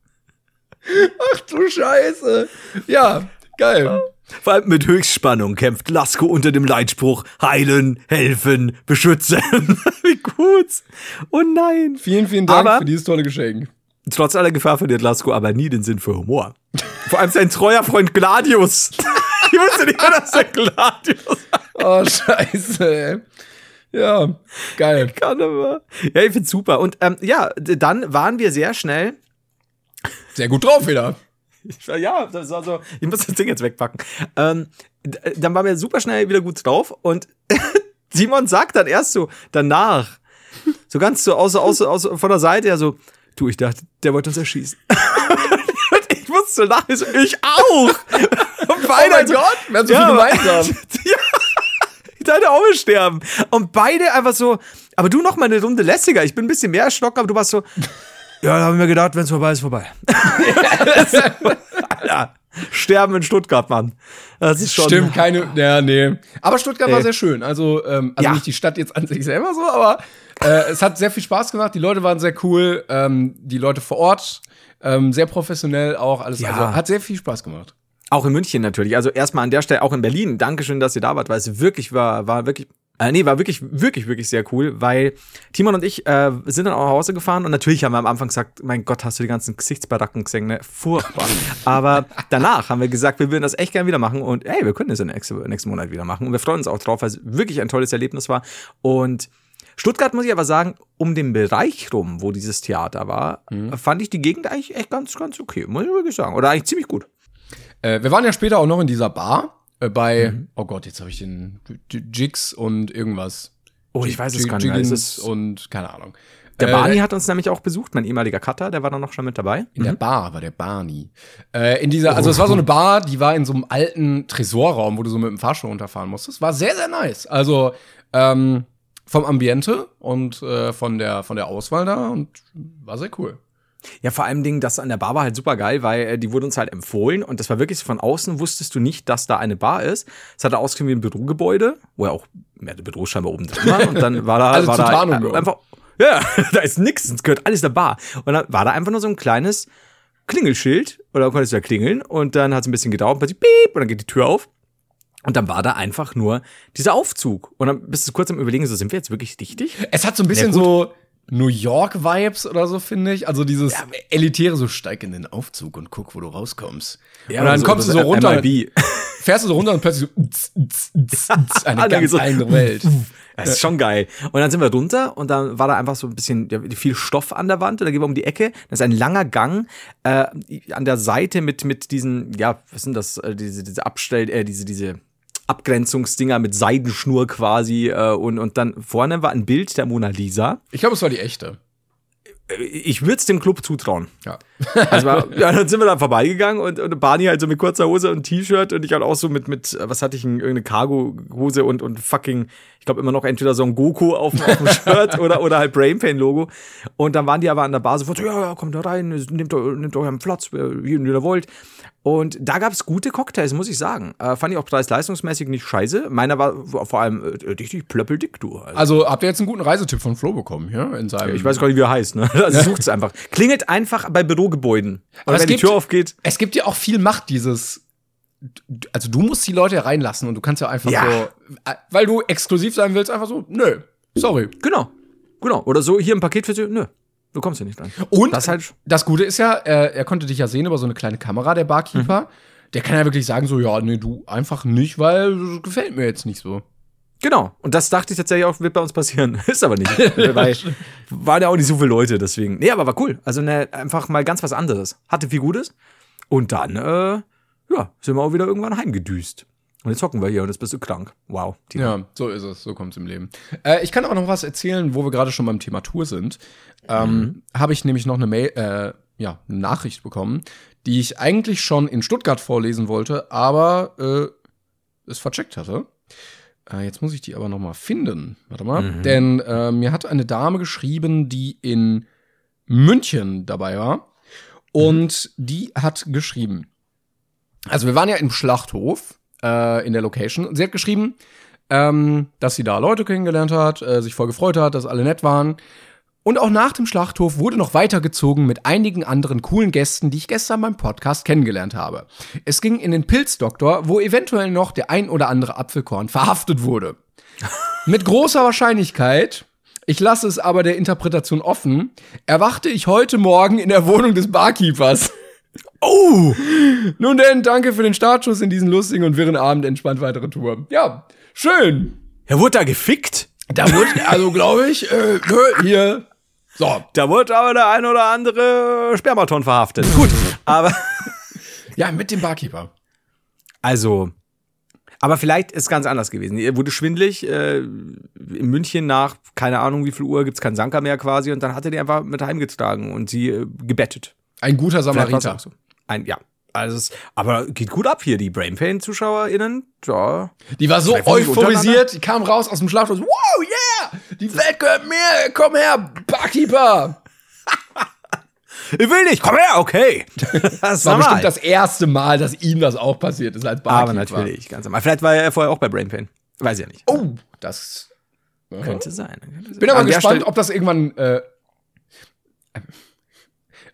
Ach du Scheiße. Ja, geil. Vor allem mit Höchstspannung kämpft Lasko unter dem Leitspruch heilen, helfen, beschützen. (laughs) Wie gut. Oh nein. Vielen, vielen Dank Aber- für dieses tolle Geschenk. Trotz aller Gefahr verliert Lasko aber nie den Sinn für Humor. Vor allem sein treuer Freund Gladius. Ich wusste nicht mehr, dass er Gladius Oh, scheiße, ey. Ja, geil. kann, aber. Ja, ich find's super. Und ähm, ja, dann waren wir sehr schnell. Sehr gut drauf wieder. Ich ja, das war so, ich muss das Ding jetzt wegpacken. Ähm, dann waren wir super schnell wieder gut drauf und (laughs) Simon sagt dann erst so danach, so ganz so aus, aus, aus von der Seite, ja so, du, ich dachte, der wollte uns erschießen. (laughs) und ich musste so lachen, ich so, ich auch. (laughs) Und beide Oh mein Gott, wir haben so ja, viel gemeinsam. (laughs) ja, ich auch, wir sterben. Und beide einfach so, aber du noch mal eine Runde lässiger. Ich bin ein bisschen mehr erschrocken, aber du warst so, ja, da haben wir gedacht, wenn es vorbei ist, vorbei. (laughs) Alter, sterben in Stuttgart, Mann. Das ist schon. Stimmt, keine, ja, nee. Aber Stuttgart war Ey. sehr schön. Also, ähm, also Ja. nicht die Stadt jetzt an sich selber so, aber äh, es hat sehr viel Spaß gemacht. Die Leute waren sehr cool. Ähm, die Leute vor Ort, ähm, sehr professionell auch. Alles, Ja. also hat sehr viel Spaß gemacht. Auch in München natürlich. Also erstmal an der Stelle auch in Berlin. Dankeschön, dass ihr da wart, weil es wirklich war, war wirklich. Äh, nee, war wirklich, wirklich, wirklich sehr cool, weil Timon und ich äh, sind dann auch nach Hause gefahren und natürlich haben wir am Anfang gesagt, mein Gott, hast du die ganzen Gesichtsbaracken gesehen, ne? Furchtbar. (laughs) Aber danach haben wir gesagt, wir würden das echt gerne wieder machen und ey, wir können das im nächsten, nächsten Monat wieder machen und wir freuen uns auch drauf, weil es wirklich ein tolles Erlebnis war. Und Stuttgart muss ich aber sagen, um den Bereich rum, wo dieses Theater war, fand ich die Gegend eigentlich echt ganz, ganz okay, muss ich wirklich sagen. Oder eigentlich ziemlich gut. Äh, wir waren ja später auch noch in dieser Bar äh, bei, Mhm. oh Gott, jetzt habe ich den Jigs und irgendwas. Oh, ich weiß es gar nicht mehr. Ist- und keine Ahnung. Der Äh, Barney hat uns nämlich auch besucht, mein ehemaliger Cutter, der war dann noch schon mit dabei. In der Bar war der Barney. Äh, in dieser, also es war so eine Bar, die war in so einem alten Tresorraum, wo du so mit dem Fahrstuhl runterfahren musstest. War sehr, sehr nice. Also ähm, vom Ambiente und äh, von der von der Auswahl da und war sehr cool. Ja, vor allem Dingen, das an der Bar war halt super geil, weil äh, die wurde uns halt empfohlen und das war wirklich so von außen wusstest du nicht, dass da eine Bar ist. Es hatte ausgesehen wie ein Bürogebäude, wo ja auch mehr der Büro scheinbar oben drin war und dann war da, (laughs) Also war da äh, einfach, ja, (laughs) da ist nix, es gehört alles der Bar. Und dann war da einfach nur so ein kleines Klingelschild oder konntest du da klingeln und dann hat es ein bisschen gedauert, plötzlich piep und dann geht die Tür auf. Und dann war da einfach nur dieser Aufzug. Und dann bist du kurz am überlegen, so sind wir jetzt wirklich richtig? Es hat so ein bisschen Ja, so New York Vibes oder so finde ich. Also dieses elitäre so steig in den Aufzug und guck, wo du rauskommst. und dann so- kommst du so runter, MIB. (laughs) fährst du so runter und plötzlich so tz, tz, tz, tz, eine ganz so- andere (laughs) Welt. Das ist schon geil. Und dann sind wir runter und dann war da einfach so ein bisschen ja, viel Stoff an der Wand und dann gehen wir um die Ecke. Das ist ein langer Gang äh, an der Seite mit mit diesen ja was sind das äh, diese diese Abstell äh, diese diese Abgrenzungsdinger mit Seidenschnur quasi äh, und und dann vorne war ein Bild der Mona Lisa. Ich glaube, es war die echte. ich würde es dem Club zutrauen. Ja. (laughs) Also, ja, dann sind wir da vorbeigegangen und, und Barney halt so mit kurzer Hose und T-Shirt und ich halt auch so mit, mit, was hatte ich, irgendeine Cargo-Hose und, und fucking, ich glaube immer noch entweder so ein Goku auf, auf dem (laughs) Shirt oder, oder halt Brainpain-Logo. Und dann waren die aber an der Bar sofort so, ja, ja, kommt da rein, nehmt, nehmt euren Platz, wie ihr wollt. Und da gab es gute Cocktails, muss ich sagen. Äh, fand ich auch preis-leistungsmäßig nicht scheiße. Meiner war vor allem äh, richtig plöppeldick, du. Also. also. habt ihr jetzt einen guten Reisetipp von Flo bekommen, ja? In seinem ich weiß gar nicht, wie er heißt, ne? (laughs) Also sucht es einfach. Klingelt einfach bei Bürogebäuden. Und wenn gibt, die Tür aufgeht. Es gibt ja auch viel Macht, dieses. Also du musst die Leute reinlassen und du kannst ja einfach ja. so, äh, weil du exklusiv sein willst, einfach so, nö, sorry. Genau. Genau. Oder so, hier ein Paket für dich, nö. Du kommst hier nicht rein. Und das, halt das Gute ist ja, er, er, konnte dich ja sehen über so eine kleine Kamera, der Barkeeper. Mhm. Der kann ja wirklich sagen, so, ja, nee, du einfach nicht, weil das gefällt mir jetzt nicht so. Genau. Und das dachte ich tatsächlich auch, wird bei uns passieren. (laughs) ist aber nicht. (laughs) weil waren ja auch nicht so viele Leute, deswegen. Nee, aber war cool. Also ne, einfach mal ganz was anderes. Hatte viel Gutes. Und dann, äh, ja, sind wir auch wieder irgendwann heimgedüst. Und jetzt hocken wir hier und jetzt bist du krank. Wow. Tina. Ja, so ist es. So kommt es im Leben. Äh, ich kann auch noch was erzählen, wo wir gerade schon beim Thema Tour sind. Ähm, mhm. Habe ich nämlich noch eine Mail, äh, ja, eine Nachricht bekommen, die ich eigentlich schon in Stuttgart vorlesen wollte, aber äh, es vercheckt hatte. Äh, jetzt muss ich die aber noch mal finden. Warte mal. Mhm. Denn äh, mir hat eine Dame geschrieben, die in München dabei war. Und mhm. die hat geschrieben. Also wir waren ja im Schlachthof äh, in der Location. Und sie hat geschrieben, ähm, dass sie da Leute kennengelernt hat, äh, sich voll gefreut hat, dass alle nett waren. Und auch nach dem Schlachthof wurde noch weitergezogen mit einigen anderen coolen Gästen, die ich gestern beim Podcast kennengelernt habe. Es ging in den Pilzdoktor, wo eventuell noch der ein oder andere Apfelkorn verhaftet wurde. (laughs) mit großer Wahrscheinlichkeit, ich lasse es aber der Interpretation offen, erwachte ich heute Morgen in der Wohnung des Barkeepers. Oh! Nun denn, danke für den Startschuss in diesen lustigen und wirren Abend. Entspannt weitere Tour. Ja, schön. Er wurde da gefickt? Da wurde, also glaube ich, äh, hier. So. Da wurde aber der ein oder andere Spermaton verhaftet. Gut, aber. ja, mit dem Barkeeper. Also, aber vielleicht ist es ganz anders gewesen. Er wurde schwindlig. Äh, in München nach, keine Ahnung wie viel Uhr, gibt's keinen Sanker mehr quasi. Und dann hat er die einfach mit heimgetragen und sie äh, gebettet. Ein guter Samariter. So. Ein, ja. Also, aber geht gut ab hier, die BrainPain-ZuschauerInnen. Ja. Die war so euphorisiert, die kam raus aus dem Schlachthaus. Wow, yeah! Die Welt gehört mir! Komm her, Barkeeper! (laughs) Ich will nicht, komm her, okay. (laughs) Das war bestimmt das erste Mal, dass ihm das auch passiert ist als Barkeeper. Aber natürlich, ganz normal. Vielleicht war er vorher auch bei Brainpain. Weiß ich ja nicht. Oh, das könnte sein. Könnte sein. Bin aber An gespannt, ob das irgendwann. Äh,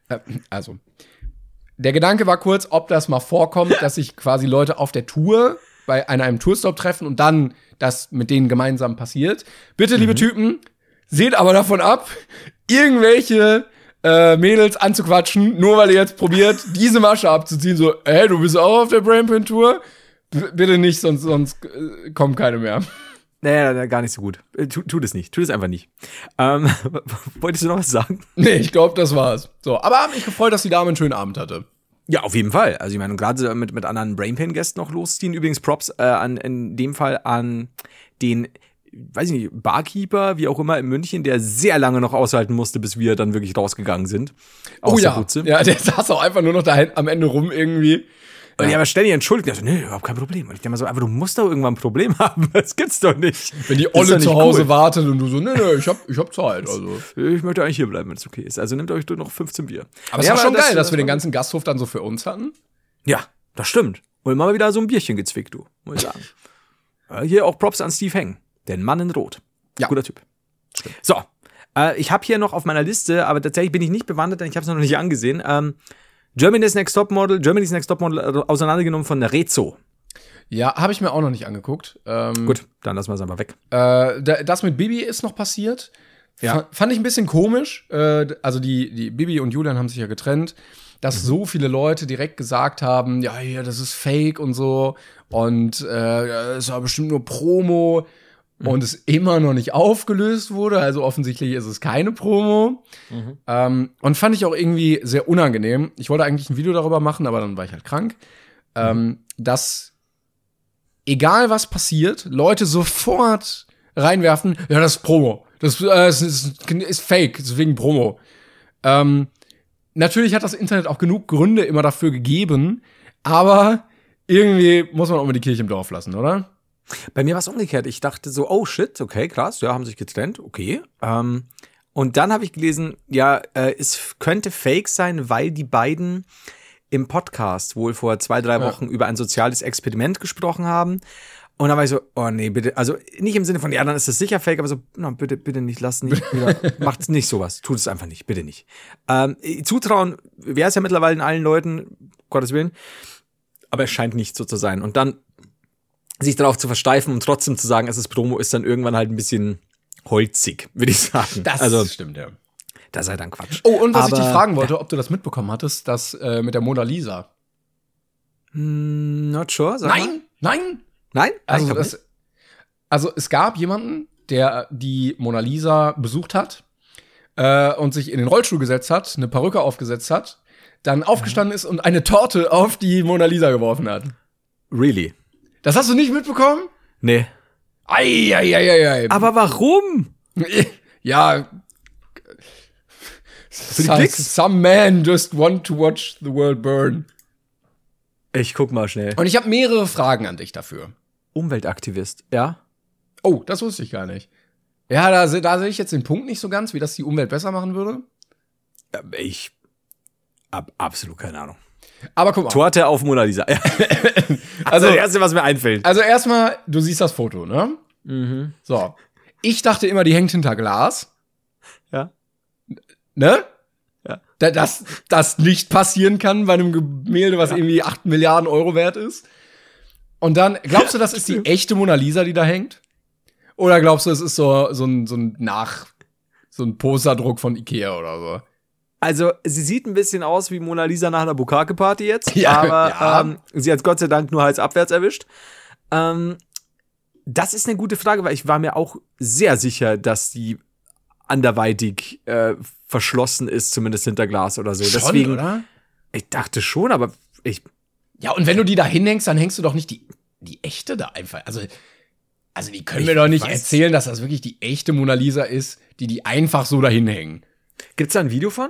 äh, also, der Gedanke war kurz, ob das mal vorkommt, dass sich quasi Leute auf der Tour bei einem Tourstop treffen und dann das mit denen gemeinsam passiert. Bitte, liebe mhm. Typen, seht aber davon ab, irgendwelche äh, Mädels anzuquatschen, nur weil ihr jetzt probiert, diese Masche abzuziehen. So, hey, du bist auch auf der Brainpin-Tour? bitte nicht, sonst, sonst äh, kommen keine mehr. Naja, gar nicht so gut. Äh, tu, tu das nicht. Tu das einfach nicht. Ähm, (laughs) wolltest du noch was sagen? Nee, ich glaube, das war's. So, aber hab mich gefreut, dass die Dame einen schönen Abend hatte. Ja, auf jeden Fall. Also ich meine, gerade mit, mit anderen Brainpain-Gästen noch losziehen. Übrigens Props äh, an, in dem Fall an den, weiß ich nicht, Barkeeper, wie auch immer, in München, der sehr lange noch aushalten musste, bis wir dann wirklich rausgegangen sind. oh ja. Ja, der (laughs) saß auch einfach nur noch da am Ende rum irgendwie. Und die haben ständig entschuldigt. Ich so, nee, überhaupt kein Problem. Und ich denke mal so, aber du musst doch irgendwann ein Problem (laughs) haben. Das gibt's doch nicht. Wenn die Olle zu Hause cool. wartet und du so, nee, nee, ich hab, ich hab Zeit. Also. Ich möchte eigentlich hier bleiben, wenn es okay ist. Also nehmt euch doch noch 15 Bier. Aber es ja, war schon das, geil, dass wir den ganzen Gasthof dann so für uns hatten. Ja, das stimmt. Und immer wieder so ein Bierchen gezwickt, du, muss ich sagen. (laughs) hier auch Props an Steve Heng. Den Mann in Rot. Ja. Guter Typ. Stimmt. So, äh, ich habe hier noch auf meiner Liste, aber tatsächlich bin ich nicht bewandert, denn ich habe es noch nicht angesehen. Ähm, Germany's Next Top Model, Germany's Next Top Model äh, auseinandergenommen von Rezo. Ja, habe ich mir auch noch nicht angeguckt. Ähm, Gut, dann lassen wir es einfach weg. Äh, das mit Bibi ist noch passiert. Ja. Fand ich ein bisschen komisch. Äh, also die, die Bibi und Julian haben sich ja getrennt, dass mhm. so viele Leute direkt gesagt haben, ja, ja, das ist Fake und so und äh, es war bestimmt nur Promo mhm. und es immer noch nicht aufgelöst wurde. Also offensichtlich ist es keine Promo. Mhm. Ähm, und fand ich auch irgendwie sehr unangenehm. Ich wollte eigentlich ein Video darüber machen, aber dann war ich halt krank. Ähm, dass egal was passiert, Leute sofort reinwerfen, ja, das ist Promo. Das, äh, das ist, ist, fake, deswegen Promo. Ähm, natürlich hat das Internet auch genug Gründe immer dafür gegeben, aber irgendwie muss man auch mal die Kirche im Dorf lassen, oder? Bei mir war es umgekehrt. Ich dachte so, oh shit, okay, krass, ja, haben sich getrennt, okay. Ähm, und dann habe ich gelesen, ja, äh, es könnte fake sein, weil die beiden im Podcast wohl vor zwei, drei Wochen ja. über ein soziales Experiment gesprochen haben. Und dann war ich so, oh nee, bitte, also nicht im Sinne von, ja, dann ist das sicher fake, aber so, no, bitte, bitte nicht, lass nicht, (laughs) macht nicht sowas, tut es einfach nicht, bitte nicht. Ähm, zutrauen wäre es ja mittlerweile in allen Leuten, Gottes Willen, aber es scheint nicht so zu sein. Und dann sich darauf zu versteifen und trotzdem zu sagen, es ist Promo, ist dann irgendwann halt ein bisschen holzig, würde ich sagen. Das also, stimmt, ja. Das sei dann Quatsch. Oh, und was Aber, ich dich fragen wollte, ob du das mitbekommen hattest, das äh, mit der Mona Lisa. Mm, not sure. Nein, mal. nein, nein. Also, das, also es gab jemanden, der die Mona Lisa besucht hat äh, und sich in den Rollstuhl gesetzt hat, eine Perücke aufgesetzt hat, dann aufgestanden mhm. ist und eine Torte auf die Mona Lisa geworfen hat. Really? Das hast du nicht mitbekommen? Nee. Eieieiei. Aber warum? (laughs) Ja. Some, some man just want to watch the world burn. Ich guck mal schnell. Und ich habe mehrere Fragen an dich dafür. Umweltaktivist, ja? Oh, das wusste ich gar nicht. Ja, da, da sehe ich jetzt den Punkt nicht so ganz, wie das die Umwelt besser machen würde. Ich hab absolut keine Ahnung. Aber guck mal. Torte auf Mona Lisa. (laughs) also, das Erste, was mir einfällt. Also erstmal, du siehst das Foto, ne? Mhm. So. Ich dachte immer, die hängt hinter Glas. Ja. Ne? Ja. Dass das nicht passieren kann bei einem Gemälde, was ja. irgendwie 8 Milliarden Euro wert ist. Und dann, glaubst du, das ist die (laughs) echte Mona Lisa, die da hängt? Oder glaubst du, es ist so, so ein, so ein Nach, so ein Posterdruck von Ikea oder so? Also, sie sieht ein bisschen aus wie Mona Lisa nach einer Bukake-Party jetzt, (laughs) ja, aber ja. Ähm, sie hat Gott sei Dank nur Hals abwärts erwischt. Ähm, das ist eine gute Frage, weil ich war mir auch sehr sicher, dass die anderweitig äh, verschlossen ist, zumindest hinter Glas oder so. Schon, Deswegen, oder? Ich dachte schon, aber ich. Ja, und wenn du die da hinhängst, dann hängst du doch nicht die, die echte da einfach. Also, also die können ich mir doch nicht erzählen, dass das wirklich die echte Mona Lisa ist, die die einfach so dahin hängen. Gibt's da ein Video von?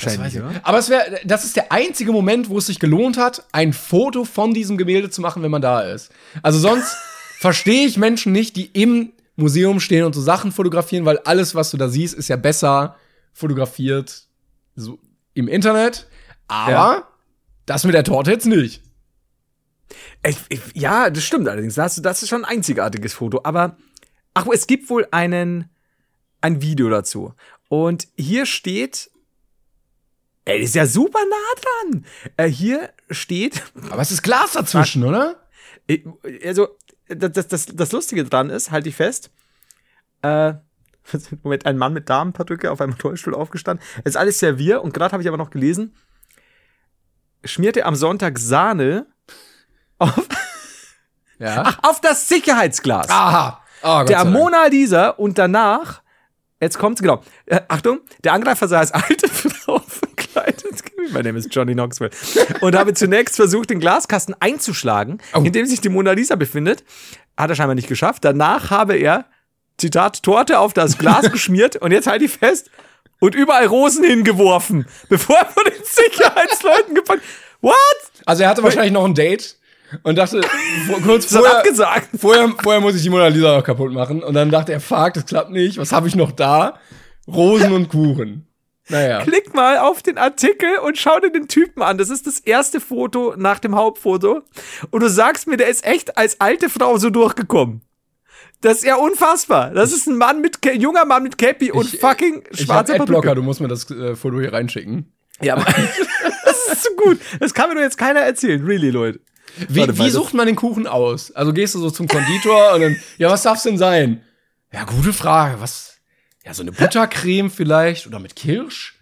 Wahrscheinlich, ja. Aber es wäre, das ist der einzige Moment, wo es sich gelohnt hat, ein Foto von diesem Gemälde zu machen, wenn man da ist. Also sonst (laughs) verstehe ich Menschen nicht, die im Museum stehen und so Sachen fotografieren, weil alles, was du da siehst, ist ja besser fotografiert so im Internet. Aber ja. das mit der Torte jetzt nicht. Ich, ich, ja, das stimmt allerdings. Das, das ist schon ein einzigartiges Foto. Aber, ach, es gibt wohl einen, ein Video dazu. Und hier steht Ey, ist ja super nah dran. Äh, hier steht. Aber es ist Glas dazwischen, oder? Also, das, das, das Lustige dran ist, halte ich fest. Äh, (laughs) Moment, ein Mann mit Damenperücke auf einem Rollstuhl aufgestanden. Es ist alles Servier und gerade habe ich aber noch gelesen, schmierte am Sonntag Sahne auf, ja? Ach, auf das Sicherheitsglas. Aha. Oh, der Mona Lisa und danach, jetzt kommt's genau. Äh, Achtung, der Angreifer sah als alte (laughs) Frau verkleidet. Mein Name ist Johnny Knoxville. Und habe zunächst versucht, den Glaskasten einzuschlagen, oh. in dem sich die Mona Lisa befindet. Hat er scheinbar nicht geschafft. Danach habe er, Zitat, Torte auf das Glas (laughs) geschmiert und jetzt halte ich fest und überall Rosen hingeworfen, bevor er von den Sicherheitsleuten gepackt. What? Also er hatte wahrscheinlich noch ein Date und dachte, kurz vorher, abgesagt. Vorher, vorher muss ich die Mona Lisa noch kaputt machen. Und dann dachte er, fuck, das klappt nicht. Was habe ich noch da? Rosen und Kuchen. Naja. Klick mal auf den Artikel und schau dir den Typen an. Das ist das erste Foto nach dem Hauptfoto. Und du sagst mir, der ist echt als alte Frau so durchgekommen. Das ist ja unfassbar. Das ist ein Mann mit junger Mann mit Cappy und ich, fucking schwarzer Ich Adblocker, du musst mir das äh, Foto hier reinschicken. Ja, aber (laughs) (laughs) das ist so gut. Das kann mir doch jetzt keiner erzählen. Really, Leute. Wie, Warte, wie sucht man den Kuchen aus? Also gehst du so zum Konditor und dann, ja, was darf's denn sein? Ja, gute Frage. Was, ja, so eine Buttercreme vielleicht oder mit Kirsch.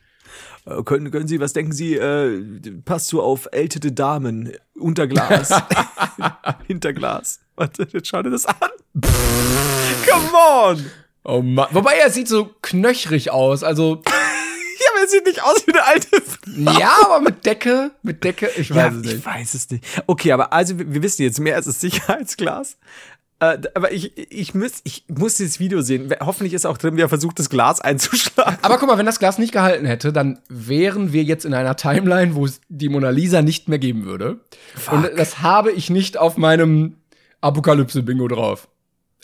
Äh, können, können Sie, was denken Sie, äh, passt so auf ältere Damen unter Glas, (laughs) hinter Glas. Warte, jetzt schau dir das an. Come on! Oh Mann. Wobei er sieht so knöchrig aus, also. (laughs) ja, aber er sieht nicht aus wie eine alte Frau. Ja, aber mit Decke, mit Decke, ich weiß ja, es nicht. Ich weiß es nicht. Okay, aber also wir, wir wissen jetzt mehr als das Sicherheitsglas. Äh, aber ich, ich, muss, ich muss dieses Video sehen. Hoffentlich ist auch drin, wie er versucht, das Glas einzuschlagen. Aber guck mal, wenn das Glas nicht gehalten hätte, dann wären wir jetzt in einer Timeline, wo es die Mona Lisa nicht mehr geben würde. Fuck. Und das habe ich nicht auf meinem Apokalypse-Bingo drauf.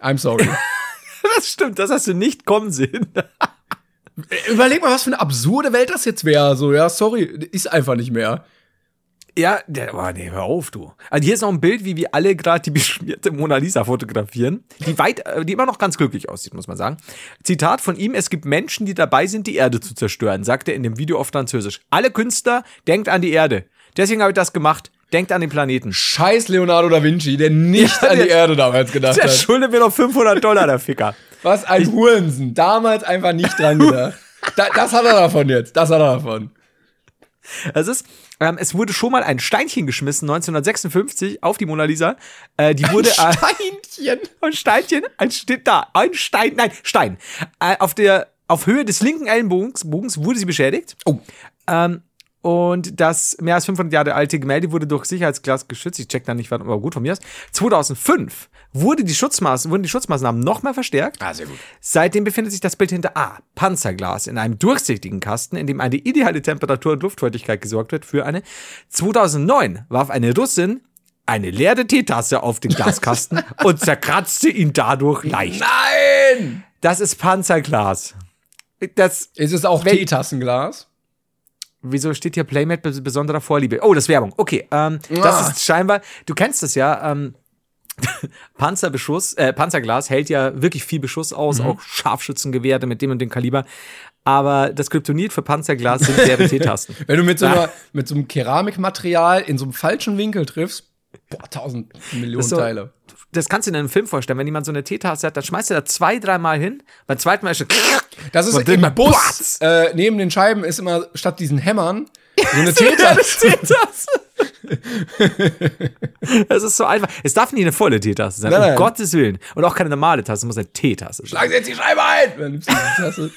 I'm sorry. (laughs) das stimmt, das hast du nicht kommen sehen. Überleg mal, was für eine absurde Welt das jetzt wäre. So, ja, sorry, ist einfach nicht mehr. Ja, der, oh nee, hör auf, du. Also hier ist noch ein Bild, wie wir alle gerade die beschmierte Mona Lisa fotografieren, die weit, äh, die immer noch ganz glücklich aussieht, muss man sagen. Zitat von ihm, es gibt Menschen, die dabei sind, die Erde zu zerstören, sagt er in dem Video auf Französisch. Alle Künstler, denkt an die Erde. Deswegen habe ich das gemacht. Denkt an den Planeten. Scheiß Leonardo da Vinci, der nicht ja, an die Erde damals gedacht der hat. Der schuldet mir noch 500 Dollar, der Ficker. Was ein Hurensen. Damals einfach nicht dran gedacht. (laughs) da, das hat er davon jetzt. Das hat er davon. Es ist, ähm, es wurde schon mal ein Steinchen geschmissen, 1956, auf die Mona Lisa. Äh, die wurde. Ein Steinchen. Äh, (laughs) ein Steinchen. Ein steht da. Ein Stein. Nein, Stein. Äh, auf der, auf Höhe des linken Ellenbogens wurde sie beschädigt. Oh. Ähm, und das mehr als 500 Jahre alte Gemälde wurde durch Sicherheitsglas geschützt. Ich check da nicht, was aber gut von mir ist. 2005 wurde die Schutzmaß, wurden die Schutzmaßnahmen nochmal verstärkt. Ah, sehr gut. Seitdem befindet sich das Bild hinter A, Panzerglas, in einem durchsichtigen Kasten, in dem eine ideale Temperatur und Luftfeuchtigkeit gesorgt wird für eine. 2009 warf eine Russin eine leere Teetasse auf den Glaskasten (laughs) und zerkratzte ihn dadurch leicht. Nein! Das ist Panzerglas. Das ist es auch Teetassenglas? Wieso steht hier Playmate besonderer Vorliebe? Oh, das ist Werbung. Okay, ähm, ah. das ist scheinbar, du kennst das ja, ähm, (laughs) Panzerbeschuss, äh, Panzerglas hält ja wirklich viel Beschuss aus, mhm. auch Scharfschützengewehre mit dem und dem Kaliber. Aber das Kryptonit für Panzerglas sind leere (laughs) T-Tasten. Wenn du mit so, einer, mit so einem Keramikmaterial in so einem falschen Winkel triffst, boah, tausend Millionen so, Teile. Das kannst du dir in einem Film vorstellen. Wenn jemand so eine Teetasse hat, dann schmeißt er da zwei, dreimal hin. Beim zweiten Mal ist es (laughs) Das ist im Bus. Äh, neben den Scheiben ist immer statt diesen Hämmern so eine Teetasse. (laughs) das ist so einfach. Es darf nicht eine volle Teetasse sein, nein, um nein. Gottes Willen. Und auch keine normale Tasse, es muss eine Teetasse sein. Schlagen Sie jetzt die Scheibe ein! Dann nimmst du die Tasse.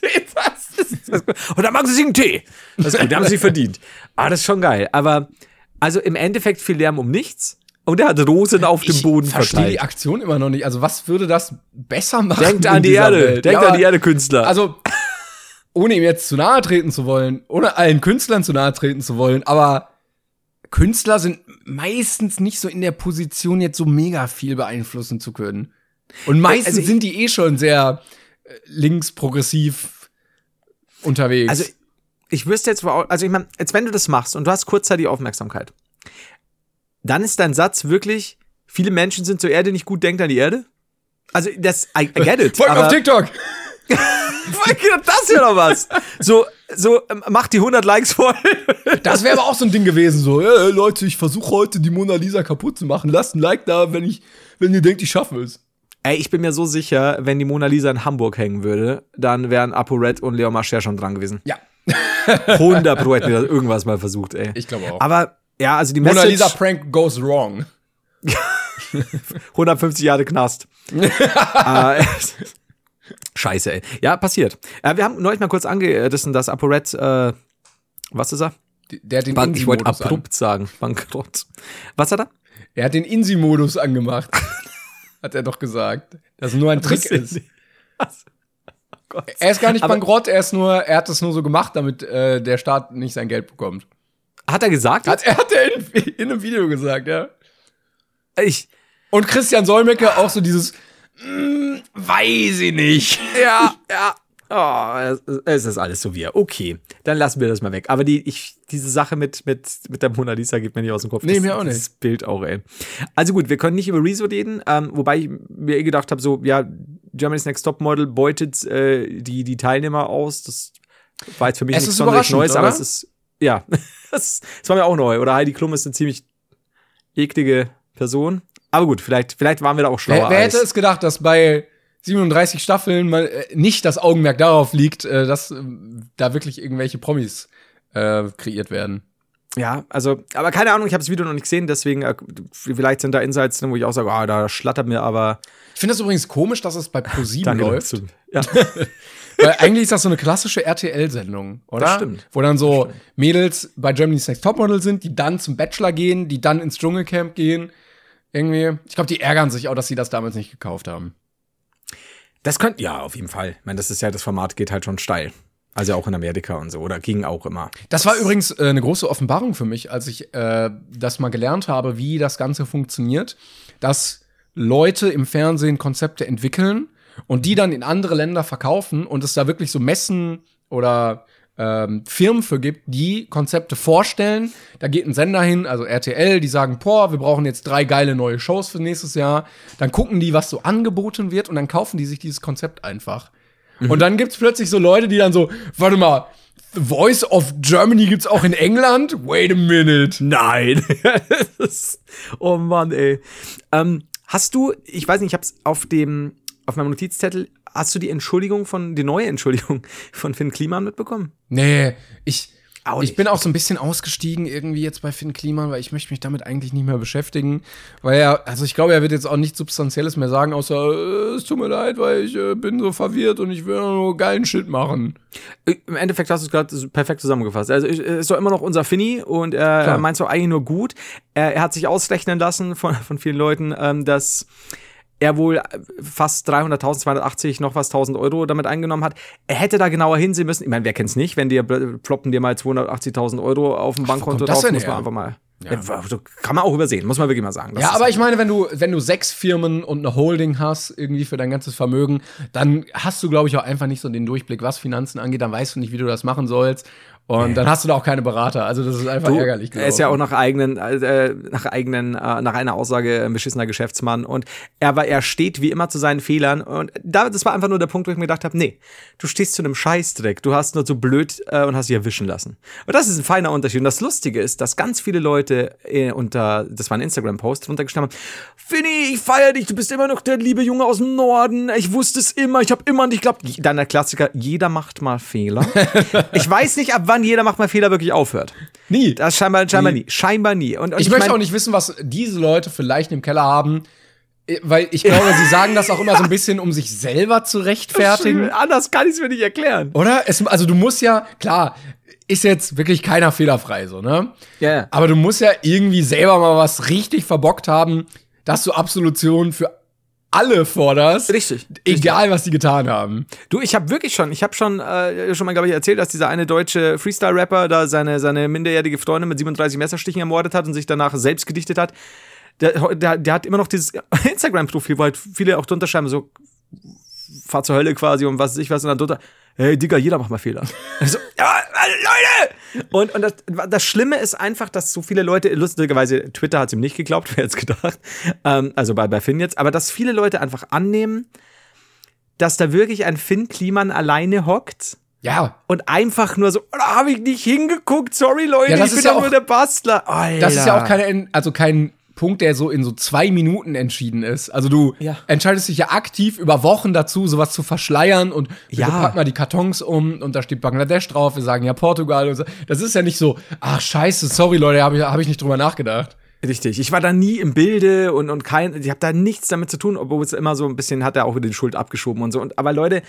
Teetasse. (laughs) Und dann machen Sie sich einen Tee. Das ist gut, den haben Sie verdient. Ah, das ist schon geil. Aber, also im Endeffekt viel Lärm um nichts. Und er hat Rosen auf dem Boden ich verstehe die Aktion immer noch nicht. Also, was würde das besser machen? Denkt an die Erde. Welt? Denkt ja, an die Erde, Künstler. Also, ohne ihm jetzt zu nahe treten zu wollen, ohne allen Künstlern zu nahe treten zu wollen, aber Künstler sind meistens nicht so in der Position, jetzt so mega viel beeinflussen zu können. Und meistens also sind die eh schon sehr äh, linksprogressiv unterwegs. Also ich wüsste jetzt, also ich meine, jetzt wenn du das machst und du hast kurzzeitig Aufmerksamkeit, dann ist dein Satz wirklich, viele Menschen sind zur Erde nicht gut, denkt an die Erde? Also das, I, I get it. (laughs) Folgt auf TikTok! (laughs) das wäre doch was. So, so, ähm, mach die 100 Likes voll. (laughs) Das wäre aber auch so ein Ding gewesen, so, hey, Leute, ich versuche heute die Mona Lisa kaputt zu machen. Lasst ein Like da, wenn ich, wenn ihr denkt, ich schaffe es. Ey, ich bin mir so sicher, wenn die Mona Lisa in Hamburg hängen würde, dann wären Apo Red und Leo Mascher schon dran gewesen. Ja. (laughs) 100 Pro hätten wir das irgendwas mal versucht, ey. Ich glaube auch. Aber, ja, also die Mona Lisa Prank goes wrong. (laughs) 150 Jahre Knast. äh, Scheiße, ey. Ja, passiert. Äh, wir haben neulich mal kurz angerissen, dass ApoRed, äh, was ist er? Der hat den Bank, Ich wollte abrupt an. sagen, Bankrott. Was hat er? Er hat den Insi-Modus angemacht. (laughs) hat er doch gesagt. Dass nur ein Trick ist. Oh er ist gar nicht Aber bankrott, er ist nur, er hat das nur so gemacht, damit äh, der Staat nicht sein Geld bekommt. Hat er gesagt? Hat, er hat er in, in einem Video gesagt, ja. Ich. Und Christian Solmecke auch so dieses, hm, weiß ich nicht. (laughs) Ja, ja. Oh, es ist alles so wie er. Okay, dann lassen wir das mal weg. Aber die, ich, diese Sache mit, mit, mit der Mona Lisa geht mir nicht aus dem Kopf. Nee, das, mir auch nicht. Das Bild auch, ey. Also gut, wir können nicht über Rezo reden, ähm, wobei ich mir eh gedacht habe, so, ja, Germany's Next Top Model beutet äh, die, die Teilnehmer aus. Das war jetzt für mich es nichts sonderlich Neues, oder? aber es ist, ja, (laughs) das, das war mir auch neu. Oder Heidi Klum ist eine ziemlich eklige Person. Aber gut, vielleicht, vielleicht waren wir da auch schlauer. Wer, wer hätte es gedacht, dass bei 37 Staffeln mal äh, nicht das Augenmerk darauf liegt, äh, dass äh, da wirklich irgendwelche Promis äh, kreiert werden. Ja, also, aber keine Ahnung, ich habe das Video noch nicht gesehen, deswegen äh, vielleicht sind da Insights drin, wo ich auch sage, ah, da schlattert mir aber. Ich finde das übrigens komisch, dass es bei (laughs) ProSieben läuft. (laughs) Ja. Weil eigentlich ist das so eine klassische RTL-Sendung, oder? Das stimmt. Wo dann so Mädels bei Germany's Next Topmodel sind, die dann zum Bachelor gehen, die dann ins Dschungelcamp gehen Irgendwie. Ich glaube, die ärgern sich auch, dass sie das damals nicht gekauft haben. Das könnte, ja, auf jeden Fall. Ich meine, das ist ja, das Format geht halt schon steil. Also auch in Amerika und so, oder ging auch immer. Das war übrigens äh, eine große Offenbarung für mich, als ich äh, das mal gelernt habe, wie das Ganze funktioniert, dass Leute im Fernsehen Konzepte entwickeln und die dann in andere Länder verkaufen und es da wirklich so Messen oder ähm, Firmen für gibt, die Konzepte vorstellen. Da geht ein Sender hin, also RTL, die sagen, boah, wir brauchen jetzt drei geile neue Shows für nächstes Jahr. Dann gucken die, was so angeboten wird und dann kaufen die sich dieses Konzept einfach. Mhm. Und dann gibt's plötzlich so Leute, die dann so, warte mal, The Voice of Germany gibt's auch in England? Wait a minute. Nein. (laughs) oh Mann, ey. Ähm, hast du, ich weiß nicht, ich hab's auf dem, auf meinem Notizzettel Hast du die Entschuldigung von, die neue Entschuldigung (laughs) von Finn Kliman mitbekommen? Nee, ich, ich bin auch so ein bisschen ausgestiegen irgendwie jetzt bei Finn Kliman, weil ich möchte mich damit eigentlich nicht mehr beschäftigen. Weil er, also ich glaube, er wird jetzt auch nichts Substanzielles mehr sagen, außer äh, es tut mir leid, weil ich äh, bin so verwirrt und ich will nur geilen Shit machen. Äh, Im Endeffekt hast du es gerade perfekt zusammengefasst. Also ist doch immer noch unser Finny und er, er meint es auch eigentlich nur gut. Er, er, hat sich ausrechnen lassen von, von vielen Leuten, ähm, dass er wohl fast 300.000, 280 noch was 1000 Euro damit eingenommen hat. Er hätte da genauer hinsehen müssen. Ich meine, wer kennt's nicht, wenn dir ploppen dir mal 280.000 Euro auf dem Bankkonto drauf, muss man einfach mal. Ja. Kann man auch übersehen, muss man wirklich mal sagen. Das ja, aber ich meine, wenn du, wenn du sechs Firmen und eine Holding hast, irgendwie für dein ganzes Vermögen, dann hast du, glaube ich, auch einfach nicht so den Durchblick, was Finanzen angeht, dann weißt du nicht, wie du das machen sollst. Und dann hast du da auch keine Berater. Also das ist einfach du, ärgerlich. Er ist ja auch nach eigenen, äh, nach eigenen, äh, nach einer Aussage ein beschissener Geschäftsmann. Und er war, er steht wie immer zu seinen Fehlern. Und da, das war einfach nur der Punkt, wo ich mir gedacht habe, nee, du stehst zu einem Scheißdreck. Du hast nur so blöd äh, und hast dich erwischen lassen. Und das ist ein feiner Unterschied. Und das Lustige ist, dass ganz viele Leute äh, unter, das war ein Instagram-Post, runtergeschrieben haben, Finny, ich feier dich, du bist immer noch der liebe Junge aus dem Norden. Ich wusste es immer, ich habe immer an dich geglaubt. Dann der Klassiker, jeder macht mal Fehler. (laughs) ich weiß nicht, ab wann wann jeder macht mal Fehler wirklich aufhört. Nie. Das scheinbar, scheinbar nie. nie. Scheinbar nie. Und, und ich, ich, möchte mein, auch nicht wissen, was diese Leute vielleicht im Keller haben. Äh, weil ich glaube, sie sagen das auch immer so ein bisschen, um sich selber zu rechtfertigen. Anders kann ich es mir nicht erklären. Oder? Es, also du musst ja, klar, ist jetzt wirklich keiner fehlerfrei, so, ne? Ja. Yeah. Aber du musst ja irgendwie selber mal was richtig verbockt haben, dass du Absolution für alle forderst. Richtig. Egal, richtig. was die getan haben. Du, ich habe wirklich schon, ich habe schon, äh, schon mal, glaube ich, erzählt, dass dieser eine deutsche Freestyle-Rapper da seine, seine minderjährige Freundin mit 37 Messerstichen ermordet hat und sich danach selbst gedichtet hat. Der, der, der hat immer noch dieses (laughs) Instagram-Profil, wo halt viele auch drunter schreiben, so, fahr zur Hölle quasi und was weiß ich was, und dann drunter, hey Digga, jeder macht mal Fehler. (laughs) so, ja, Leute! Und, und das, das Schlimme ist einfach, dass so viele Leute, lustigerweise, Twitter hat es ihm nicht geglaubt, (laughs) wer jetzt gedacht, ähm, also bei, bei Finn jetzt, aber dass viele Leute einfach annehmen, dass da wirklich ein Finn Kliman alleine hockt. Ja. Und einfach nur so, oh, da habe ich nicht hingeguckt, sorry Leute, ja, ich bin ja auch, nur der Bastler. Alter. Das ist ja auch keine, also kein Punkt, der so in so zwei Minuten entschieden ist. Also du ja. entscheidest dich ja aktiv über Wochen dazu, sowas zu verschleiern und ja. pack mal die Kartons um und da steht Bangladesch drauf, wir sagen ja Portugal und so. Das ist ja nicht so, ach scheiße, sorry Leute, habe ich, hab ich nicht drüber nachgedacht. Richtig. Ich war da nie im Bilde und, und kein, ich habe da nichts damit zu tun, obwohl es immer so ein bisschen hat er auch wieder die Schuld abgeschoben und so. Und, aber Leute,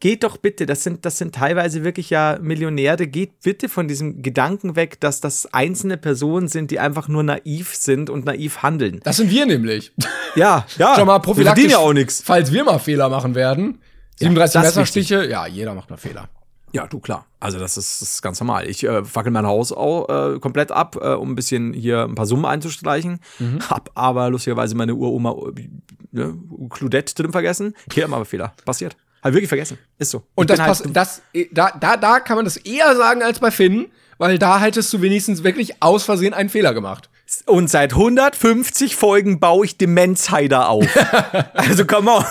geht doch bitte, das sind, das sind teilweise wirklich ja Millionäre, geht bitte von diesem Gedanken weg, dass das einzelne Personen sind, die einfach nur naiv sind und naiv handeln. Das sind wir nämlich. (laughs) Ja, ja. Schon mal prophylaktisch, ja auch nichts. Falls wir mal Fehler machen werden. 37 ja, Messerstiche, ja, jeder macht mal Fehler. Ja, du klar. Also das ist, das ist ganz normal. Ich äh, fackel mein Haus auch äh, komplett ab, äh, um ein bisschen hier ein paar Summen einzustreichen. Mhm. (laughs) Hab aber lustigerweise meine Uroma äh, ne, Claudette drin vergessen. Hier haben aber Fehler. Passiert. Hab wirklich vergessen. Ist so. Und das, halt, das da, da, da kann man das eher sagen als bei Finn, weil da hättest du wenigstens wirklich aus Versehen einen Fehler gemacht. Und seit 150 Folgen baue ich Demenzheider auf. (laughs) also come on.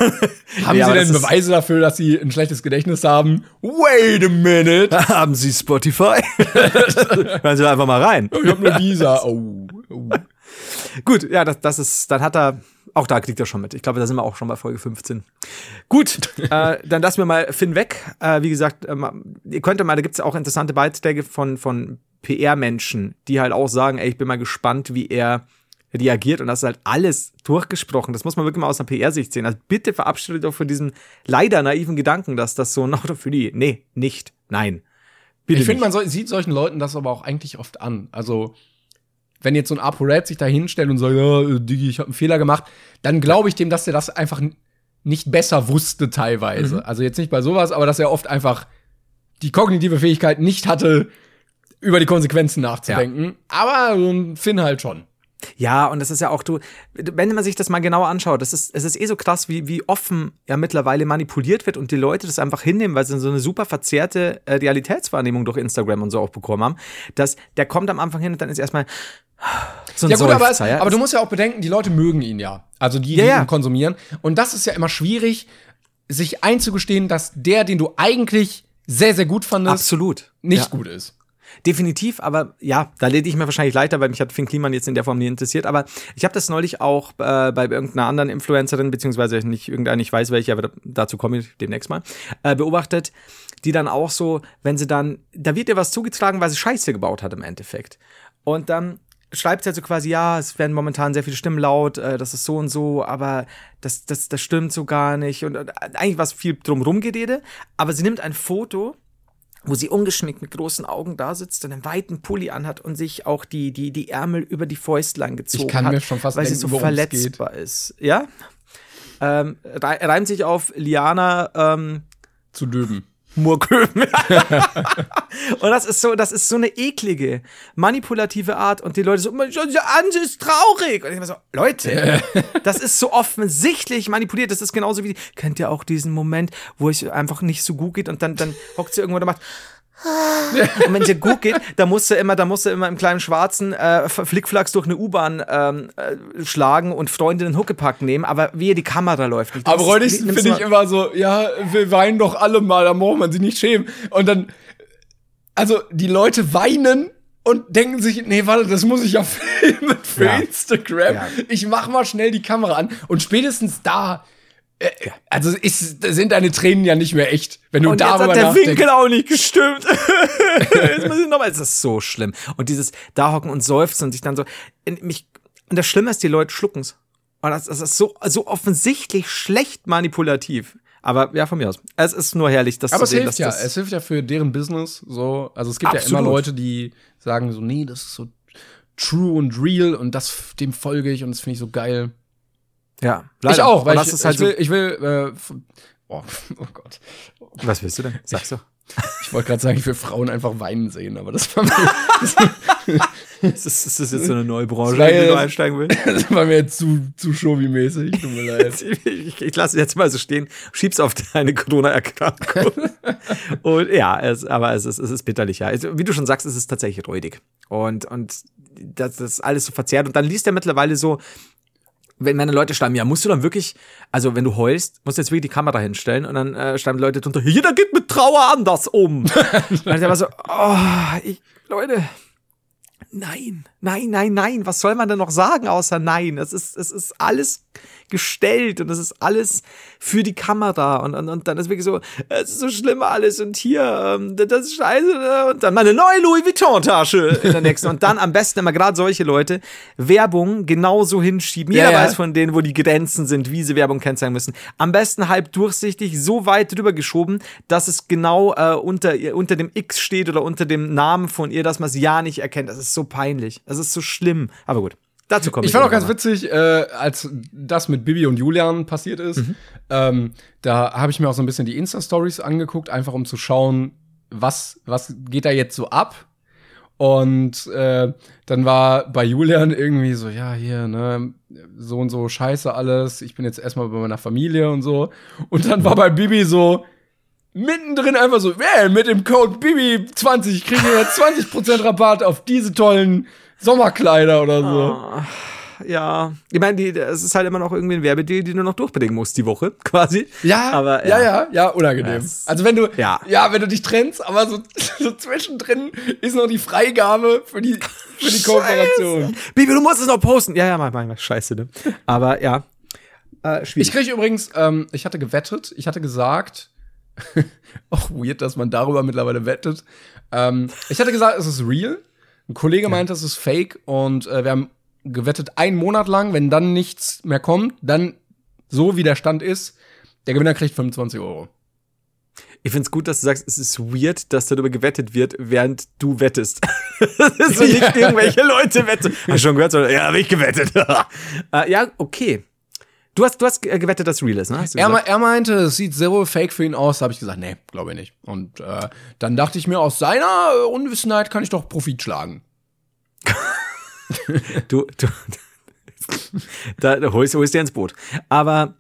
Haben ja, Sie denn Beweise dafür, dass Sie ein schlechtes Gedächtnis haben? Wait a minute. (laughs) haben Sie Spotify? (laughs) Hören Sie einfach mal rein. Ich habe nur Visa. Oh, oh. Gut, ja, das, das ist, dann hat er auch da kriegt er schon mit. Ich glaube, da sind wir auch schon bei Folge 15. Gut, äh, dann lassen wir mal Finn weg. Äh, wie gesagt, äh, ihr könnt mal, da gibt es auch interessante Beiträge von, von PR-Menschen, die halt auch sagen, ey, ich bin mal gespannt, wie er reagiert und das ist halt alles durchgesprochen. Das muss man wirklich mal aus einer PR-Sicht sehen. Also bitte verabschiedet doch von diesem leider naiven Gedanken, dass das so noch für die. Nee, nicht. Nein. Bitte ich finde, man soll, sieht solchen Leuten das aber auch eigentlich oft an. Also wenn jetzt so ein ApoRed sich da hinstellt und sagt, ja, äh, Digi, ich habe einen Fehler gemacht, dann glaube ich dem, dass der das einfach nicht besser wusste teilweise. Mhm. Also jetzt nicht bei sowas, aber dass er oft einfach die kognitive Fähigkeit nicht hatte, über die Konsequenzen nachzudenken. Ja. Aber so ein Finn halt schon. Ja, und das ist ja auch, du, wenn man sich das mal genauer anschaut, das ist, es ist eh so krass, wie, wie offen ja mittlerweile manipuliert wird und die Leute das einfach hinnehmen, weil sie so eine super verzerrte äh, Realitätswahrnehmung durch Instagram und so auch bekommen haben, dass der kommt am Anfang hin und dann ist erstmal so ein ja, gut, aber, es, ja? aber du musst ja auch bedenken, die Leute mögen ihn ja. Also die, die ja, ja. ihn konsumieren. Und das ist ja immer schwierig, sich einzugestehen, dass der, den du eigentlich sehr, sehr gut fandest, Absolut. nicht gut ist. Definitiv, aber ja, da lede ich mir wahrscheinlich leichter, weil mich hat Finn Kliman jetzt in der Form nie interessiert. Aber ich habe das neulich auch äh, bei irgendeiner anderen Influencerin, beziehungsweise nicht irgendeine, ich weiß welche, aber dazu komme ich demnächst mal, äh, beobachtet, die dann auch so, wenn sie dann, da wird ihr was zugetragen, weil sie Scheiße gebaut hat im Endeffekt. Und dann schreibt sie halt so quasi, ja, es werden momentan sehr viele Stimmen laut, äh, das ist so und so, aber das, das, das stimmt so gar nicht. Und äh, eigentlich war es viel drumrum gerede, aber sie nimmt ein Foto wo sie ungeschminkt mit großen Augen da sitzt und einen weiten Pulli anhat und sich auch die, die, die Ärmel über die Fäustlein gezogen ich kann hat, mir schon fast weil denken, sie so verletzbar ist. Ja? Ähm, reimt sich auf Liana ähm, zu Döben. Murköben. (laughs) und das ist so, das ist so eine eklige, manipulative Art. Und die Leute so, Ange ist traurig. Und ich immer so, Leute, (laughs) das ist so offensichtlich manipuliert. Das ist genauso wie, kennt ihr auch diesen Moment, wo es einfach nicht so gut geht und dann, dann hockt sie irgendwo und macht, und wenn es dir gut geht, da musst du immer, da musst du immer im kleinen Schwarzen äh, Flickflacks durch eine U-Bahn ähm, äh, schlagen und Freunde den Huckepack nehmen, aber wie die Kamera läuft. Nicht. Aber räudigsten finde ich immer so, ja, wir weinen doch alle mal, da braucht man sich nicht schämen. Und dann, also die Leute weinen und denken sich, nee, warte, das muss ich ja (laughs) filmen für ja. Instagram. Ja. Ich mach mal schnell die Kamera an und spätestens da also ist, sind deine Tränen ja nicht mehr echt, wenn du und darüber jetzt hat der Winkel auch nicht gestimmt. (laughs) jetzt muss ich nochmal, es ist so schlimm. Und dieses da hocken und seufzen und sich dann so, mich, und das Schlimme ist, die Leute schlucken's. Und das, das ist so, so offensichtlich schlecht manipulativ. Aber ja, von mir aus. Es ist nur herrlich, das Aber zu sehen. Aber es hilft ja, es hilft ja für deren Business. So, also es gibt Absolut. ja immer Leute, die sagen so, nee, das ist so true und real und das dem folge ich und das finde ich so geil. Ja, leider. Ich auch, weil ich, halt ich, will, ich will, äh, oh, (laughs) oh Gott. Was willst du denn? Sag's doch. (laughs) Ich wollte gerade sagen, ich will Frauen einfach weinen sehen, aber das war mir. (laughs) das ist, ist das jetzt so eine neue Branche, in die du einsteigen willst? Das war mir jetzt zu, zu Showy-mäßig, tut mir leid. ich, ich lasse jetzt mal so stehen, schieb's auf deine Corona-Erkrankung. und ja, es, aber es ist, es ist bitterlich, ja. Also, wie du schon sagst, es ist tatsächlich räudig. Und, und das ist alles so verzerrt. Und dann liest er mittlerweile so, wenn meine Leute schreiben, ja, musst du dann wirklich, also wenn du heulst, musst du jetzt wirklich die Kamera hinstellen und dann äh, schreiben Leute drunter, jeder geht mit Trauer anders um. (laughs) und ich war so, oh, ich, Leute, nein, nein, nein, nein, was soll man denn noch sagen außer nein? Es ist, es ist alles gestellt und das ist alles für die Kamera und, und, und dann ist wirklich so, es ist so schlimm alles und hier, ähm, das ist scheiße ne? und dann meine neue Louis Vuitton-Tasche in der nächsten und dann am besten immer gerade solche Leute Werbung genauso hinschieben. Jeder ja, ja. weiß von denen, wo die Grenzen sind, wie sie Werbung kennzeichnen müssen. Am besten halb durchsichtig, so weit drüber geschoben, dass es genau äh, unter, unter dem X steht oder unter dem Namen von ihr, dass man es ja nicht erkennt. Das ist so peinlich. Das ist so schlimm. Aber gut. Dazu kommen ich fand auch ganz witzig, äh, als das mit Bibi und Julian passiert ist. Mhm. Ähm, da habe ich mir auch so ein bisschen die Insta-Stories angeguckt, einfach um zu schauen, was, was geht da jetzt so ab. Und äh, dann war bei Julian irgendwie so, ja, hier, ne, so und so scheiße alles. Ich bin jetzt erstmal bei meiner Familie und so. Und dann war bei Bibi so, mittendrin einfach so, wer mit dem Code Bibi20 kriegen wir jetzt 20% Rabatt auf diese tollen Sommerkleider oder so. Oh, ja, ich meine, es ist halt immer noch irgendwie ein Werbedeal, den du noch durchbedingen musst die Woche, (laughs) quasi. Ja, aber ja, ja, ja, ja unangenehm. Yes. Also wenn du, ja. ja, wenn du dich trennst, aber so, (laughs) so zwischendrin ist noch die Freigabe für die, für die (laughs) Kooperation. Bibi, du musst es noch posten. Ja, ja, mach mal, scheiße, ne? Aber ja, äh, schwierig. Ich kriege übrigens, ähm, ich hatte gewettet, ich hatte gesagt, (laughs) auch weird, dass man darüber mittlerweile wettet. Ähm, ich hatte gesagt, es ist real. Ein Kollege ja. meinte, es ist fake und äh, wir haben gewettet einen Monat lang, wenn dann nichts mehr kommt, dann so wie der Stand ist, der Gewinner kriegt 25 Euro. Ich find's gut, dass du sagst, es ist weird, dass darüber gewettet wird, während du wettest. (laughs) so nicht irgendwelche Leute wetten. Hast du schon gehört? So, ja, hab ich gewettet. uh, (laughs) ja, okay. Du hast, du hast gewettet, dass real ist, ne? Er, er, meinte, es sieht so fake für ihn aus. Da habe ich gesagt, nee, glaube ich nicht. Und äh, dann dachte ich mir, aus seiner Unwissenheit kann ich doch Profit schlagen. (laughs) du, du, (laughs) da holst, holst dir ins Boot. Aber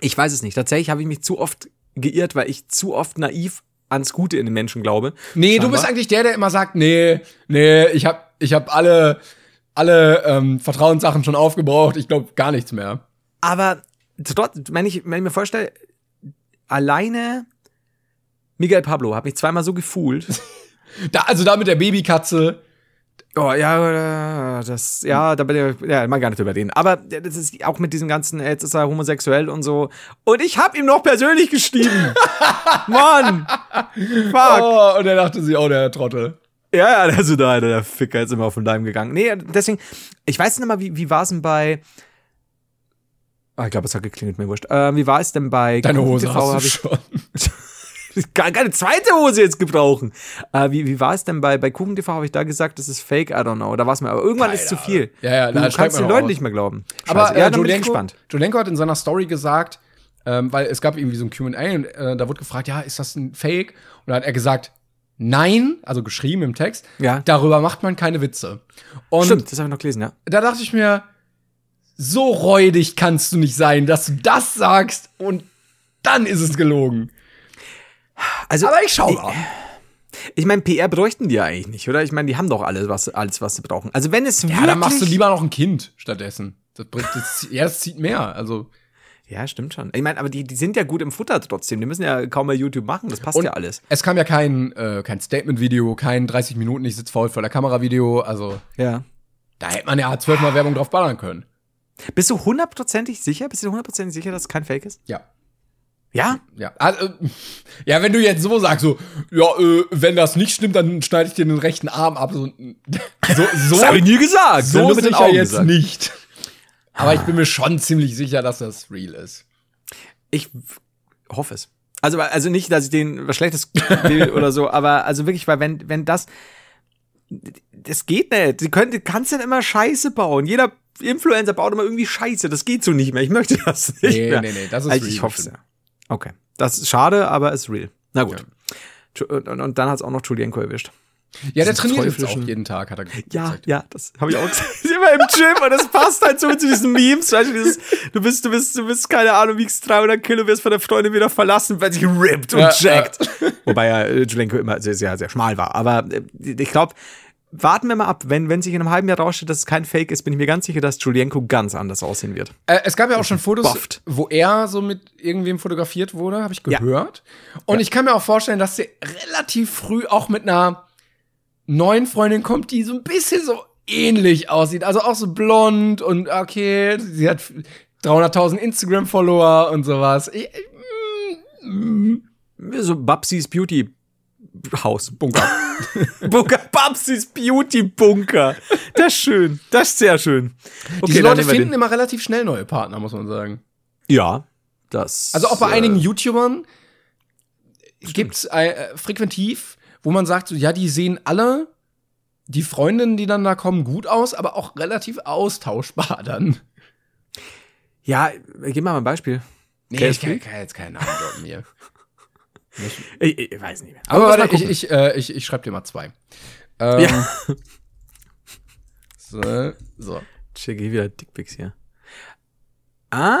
ich weiß es nicht. Tatsächlich habe ich mich zu oft geirrt, weil ich zu oft naiv ans Gute in den Menschen glaube. Nee, Scheinbar. du bist eigentlich der, der immer sagt, nee, nee, ich hab, ich hab alle, alle ähm, Vertrauenssachen schon aufgebraucht, ich glaube gar nichts mehr. Aber trotz, wenn ich, wenn ich mir vorstelle, alleine Miguel Pablo hat mich zweimal so gefühlt. (laughs) da, also da mit der Babykatze. Oh, ja, das, ja, da bin ich, ja, mal gar nicht über den. Aber das ist auch mit diesem ganzen, jetzt ist er homosexuell und so. Und ich hab ihm noch persönlich geschrieben. (laughs) Mann! Fuck! Oh, und er dachte sich, oh, der Trottel. Ja, ja, also da, der Ficker ist immer auf den Leim gegangen. Nee, deswegen, ich weiß nicht mal, wie, wie war es denn bei, oh, ich glaube, es hat geklingelt, mir wurscht. Äh, wie war es denn bei Deine Hose TV, hast du schon. (laughs) Ich kann keine zweite Hose jetzt gebrauchen. Äh, wie, wie war es denn bei, bei Kuchen TV? Habe ich da gesagt, das ist fake? I don't know. Da war es mir. Aber irgendwann Keine ist zu viel. Ja, ja, du kannst den Leuten nicht mehr glauben. Scheiße. Aber ja, äh, Jolenko, Jolenko hat in seiner Story gesagt, ähm, weil es gab irgendwie so ein Q&A und äh, da wurde gefragt, ja, ist das ein Fake? Und da hat er gesagt, nein, also geschrieben im Text, ja. darüber macht man keine Witze. Und Stimmt, das habe ich noch gelesen, ja. Da dachte ich mir, so räudig kannst du nicht sein, dass du das sagst und dann ist es gelogen. Also, Aber ich schau mal. Ich, ich meine, PR bräuchten die ja eigentlich nicht, oder? Ich meine, die haben doch alles, was, alles, was sie brauchen. Also wenn es Ja, dann machst du lieber noch ein Kind stattdessen. Das bringt, das, ja, das zieht mehr. Also ja, stimmt schon. Ich meine, aber die, die sind ja gut im Futter trotzdem. Die müssen ja kaum mehr YouTube machen. Das passt Und ja alles. Es kam ja kein, äh, kein Statement-Video, kein 30 Minuten, ich sitze faul vor der Kamera-Video. Also, ja. da hätte man ja zwölfmal Werbung drauf ballern können. Bist du hundertprozentig sicher? Bist du hundertprozentig sicher, dass es kein Fake ist? Ja. Ja? Ja. Also, ja, wenn du jetzt so sagst, so, ja, äh, wenn das nicht stimmt, dann schneide ich dir den rechten Arm ab. So, so, so das habe ich nie gesagt. So mit sicher jetzt gesagt. nicht. Aber ich bin mir schon ziemlich sicher, dass das real ist. Ich hoffe es. Also, also nicht, dass ich denen was Schlechtes will (laughs) oder so, aber also wirklich, weil wenn, wenn das, das geht nicht. Sie können, kannst dann immer Scheiße bauen. Jeder Influencer baut immer irgendwie Scheiße. Das geht so nicht mehr. Ich möchte (laughs) das nicht nee, mehr. Nee, nee, das ist also, real. Ich hoffe es ja. Okay. Das ist schade, aber ist real. Na gut. Ja. Und, und, und, dann hat es auch noch Julienko erwischt. Ja, der trainiert jetzt auch jeden Tag, hat er gesagt. Ja, ja, das habe ich auch gesagt. (laughs) immer im Gym und das passt halt so zu diesen Memes. Weißt du, dieses, du bist, du bist, du bist, keine Ahnung, wiegst 300 Kilo, wirst von der Freundin wieder verlassen, weil sich rippt und ja, jackt. Ja. Wobei ja Julienko immer sehr, sehr, sehr schmal war. Aber äh, ich glaube, warten wir mal ab. Wenn, wenn sich in einem halben Jahr rausstellt, dass es kein Fake ist, bin ich mir ganz sicher, dass Julienko ganz anders aussehen wird. Äh, es gab ja auch schon Fotos, bufft. wo er so mit irgendwem fotografiert wurde, habe ich gehört. Ja. Und ja. ich kann mir auch vorstellen, dass der relativ früh auch mit einer neuen Freundin kommt, die so ein bisschen so ähnlich aussieht. Also auch so blond und okay, sie hat 300.000 Instagram-Follower und sowas. Ich, mm, mm. So Babsis Beauty Haus, Bunker. (laughs) Bunker, Babsis Beauty Bunker. Das ist schön. Das ist sehr schön. Okay, Die Leute finden immer relativ schnell neue Partner, muss man sagen. Ja, das. Also auch bei äh, einigen YouTubern gibt's äh, frequentiv, wo man sagt, so, ja, die sehen alle die Freundinnen, die dann da kommen, gut aus, aber auch relativ austauschbar dann. Ja, gib mal ein Beispiel. Nee, ich kann, kann jetzt keinen Namen hier. Ich, ich, weiß nicht mehr. Aber, Aber warte, ich, ich, äh, ich, ich schreibe dir mal zwei. Ähm, ja. So, so. Check wieder Dickpics hier. Ah.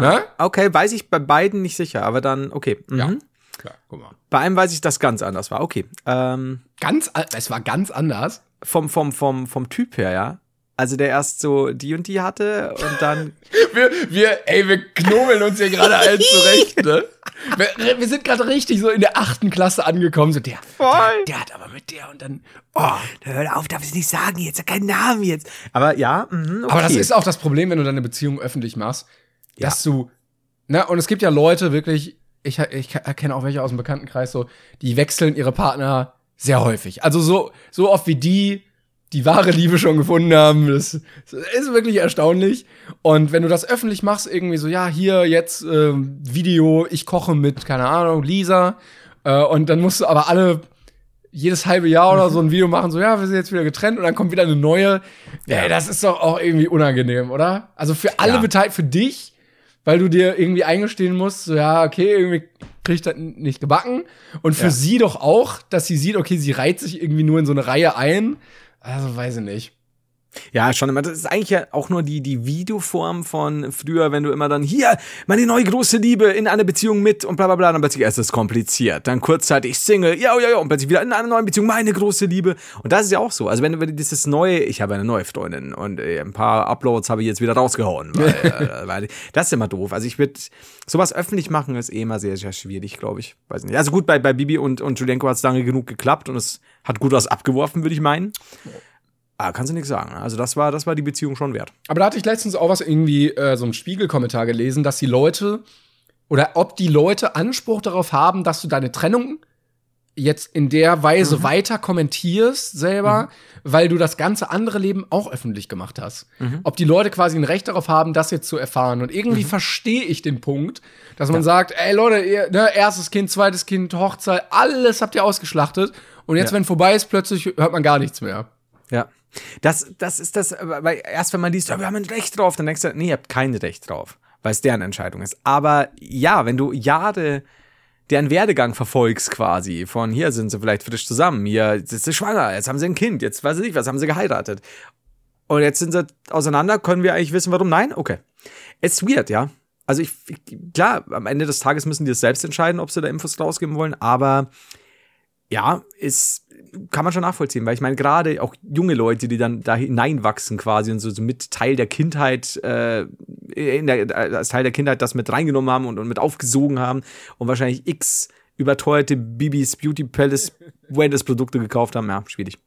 Na? Okay, weiß ich bei beiden nicht sicher, aber dann, okay. Mhm. Ja. Klar, guck mal. Bei einem weiß ich, dass ganz anders war. Okay. Ähm, ganz, es war ganz anders. Vom, vom, vom, vom Typ her, ja. Also der erst so die und die hatte und dann. (laughs) wir, wir, ey, wir knobeln uns hier gerade allen zurecht, ne? Wir, wir sind gerade richtig so in der achten Klasse angekommen. So, der, der, der, hat aber mit der und dann. Oh, hör auf, darf ich nicht sagen jetzt, keinen Namen jetzt. Aber ja, mh, okay. Aber das ist auch das Problem, wenn du deine Beziehung öffentlich machst, ja. dass du. Ne, und es gibt ja Leute wirklich, ich, ich erkenne auch welche aus dem Bekanntenkreis so, die wechseln ihre Partner sehr häufig. Also so, so oft wie die die wahre Liebe schon gefunden haben. Das, ist wirklich erstaunlich. Und wenn du das öffentlich machst, irgendwie so, ja, hier jetzt äh, Video, ich koche mit, keine Ahnung, Lisa. Äh, und dann musst du aber alle jedes halbe Jahr oder so ein Video machen, so, ja, wir sind jetzt wieder getrennt und dann kommt wieder eine neue. Ja, ey, das ist doch auch irgendwie unangenehm, oder? Also für alle ja. beteiligt, für dich, weil du dir irgendwie eingestehen musst, so, ja, okay, irgendwie krieg ich das nicht gebacken. Und für ja. sie doch auch, dass sie sieht, okay, sie reiht sich irgendwie nur in so eine Reihe ein. Also weiß ich nicht. Ja, schon immer. Das ist eigentlich ja auch nur die, die Videoform von früher, wenn du immer dann hier meine neue große Liebe in einer Beziehung mit und bla bla bla, dann plötzlich erst ist es kompliziert. Dann kurzzeitig Single, ja, ja, ja, und plötzlich wieder in einer neuen Beziehung meine große Liebe. Und das ist ja auch so. Also wenn du dieses neue, ich habe eine neue Freundin und äh, ein paar Uploads habe ich jetzt wieder rausgehauen. Weil, (laughs) äh, weil, das ist immer doof. Also ich würde sowas öffentlich machen, ist eh immer sehr, sehr schwierig, glaube ich. Weiß nicht. Also gut, bei, bei Bibi und, und Julienko hat es lange genug geklappt und es hat gut was abgeworfen, würde ich meinen. Ah, kannst du nichts sagen. Also das war, das war die Beziehung schon wert. Aber da hatte ich letztens auch was irgendwie, äh, so einen Spiegelkommentar gelesen, dass die Leute oder ob die Leute Anspruch darauf haben, dass du deine Trennung jetzt in der Weise mhm. weiter kommentierst selber, mhm. weil du das ganze andere Leben auch öffentlich gemacht hast. Mhm. Ob die Leute quasi ein Recht darauf haben, das jetzt zu erfahren. Und irgendwie mhm. verstehe ich den Punkt, dass man ja. sagt, ey Leute, ihr, ne, erstes Kind, zweites Kind, Hochzeit, alles habt ihr ausgeschlachtet. Und jetzt, ja. wenn vorbei ist, plötzlich hört man gar nichts mehr. Ja. Das, das ist das, weil erst wenn man liest, ja, wir haben ein Recht drauf, dann denkst du, nee, ihr habt kein Recht drauf, weil es deren Entscheidung ist. Aber ja, wenn du Jahre deren Werdegang verfolgst quasi, von hier sind sie vielleicht frisch zusammen, hier ist sie schwanger, jetzt haben sie ein Kind, jetzt weiß ich nicht, was haben sie geheiratet. Und jetzt sind sie auseinander, können wir eigentlich wissen, warum? Nein? Okay. Es ist weird, ja. Also ich, klar, am Ende des Tages müssen die es selbst entscheiden, ob sie da Infos rausgeben wollen, aber ja, ist kann man schon nachvollziehen, weil ich meine, gerade auch junge Leute, die dann da hineinwachsen quasi und so, so mit Teil der Kindheit, äh, der, als Teil der Kindheit das mit reingenommen haben und, und mit aufgesogen haben und wahrscheinlich x überteuerte Bibis Beauty Palace Wellness Produkte gekauft haben, ja, schwierig.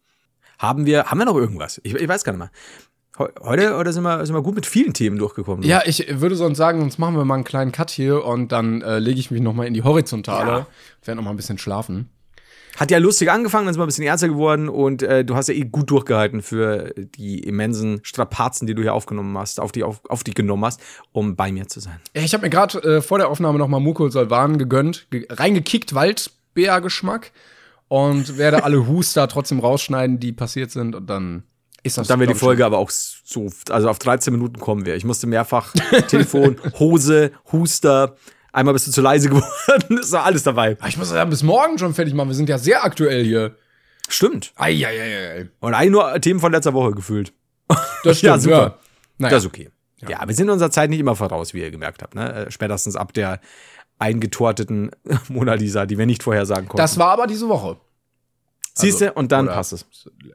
Haben wir, haben wir noch irgendwas? Ich, ich weiß gar nicht mehr. Heute oder sind wir, sind wir gut mit vielen Themen durchgekommen? Ja, ich würde sonst sagen, sonst machen wir mal einen kleinen Cut hier und dann äh, lege ich mich noch mal in die Horizontale. Ja. Werde noch mal ein bisschen schlafen. Hat ja lustig angefangen, dann ist mal ein bisschen ernster geworden und äh, du hast ja eh gut durchgehalten für die immensen Strapazen, die du hier aufgenommen hast, auf die, auf, auf die genommen hast, um bei mir zu sein. Ich habe mir gerade äh, vor der Aufnahme nochmal Mukul Salvan gegönnt, ge reingekickt, Waldbeergeschmack und werde alle (laughs) Huster trotzdem rausschneiden, die passiert sind und dann ist das. Und dann wird die Folge aber auch so, also auf 13 Minuten kommen wir. Ich musste mehrfach Telefon, (laughs) Hose, Huster, Einmal bist du zu leise (laughs) geworden, ist doch alles dabei. Ich muss ja bis morgen schon fertig machen. Wir sind ja sehr aktuell hier. Stimmt. Eieiei. Und eigentlich nur Themen von letzter Woche gefühlt. Das (laughs) stimmt, ja, super. Ja. Naja. Das ist okay. Ja. ja, wir sind unserer Zeit nicht immer voraus, wie ihr gemerkt habt. Ne? Äh, spätestens ab der eingetorteten (laughs) Mona Lisa, die wir nicht vorhersagen konnten. Das war aber diese Woche. Siehst du, also, und dann passt es.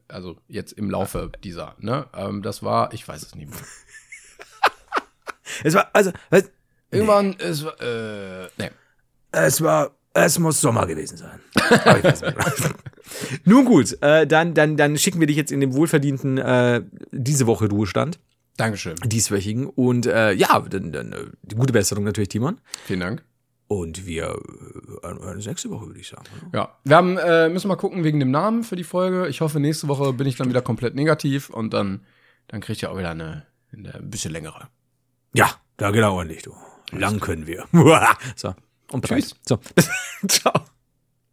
Also jetzt im Laufe dieser, ne? Ähm, das war, ich weiß es nicht mehr. es war, also, Irgendwann, nee. es war, äh, nee. Es war, es muss Sommer gewesen sein. (laughs) (laughs) Nun gut, äh, dann, dann, dann schicken wir dich jetzt in den wohlverdienten äh, diese Woche Ruhestand. Dankeschön. Dieswöchigen. Und äh, ja, dann, dann äh, gute Besserung natürlich, Timon. Vielen Dank. Und wir äh, nächste Woche, würde ich sagen. Oder? Ja, wir haben, äh, müssen mal gucken wegen dem Namen für die Folge. Ich hoffe, nächste Woche bin ich dann wieder komplett negativ und dann, dann kriegt ihr auch wieder eine, eine ein bisschen längere. Ja, da genau ordentlich, du. Lang können wir. (laughs) so. Und Tschüss. So. (laughs) Ciao.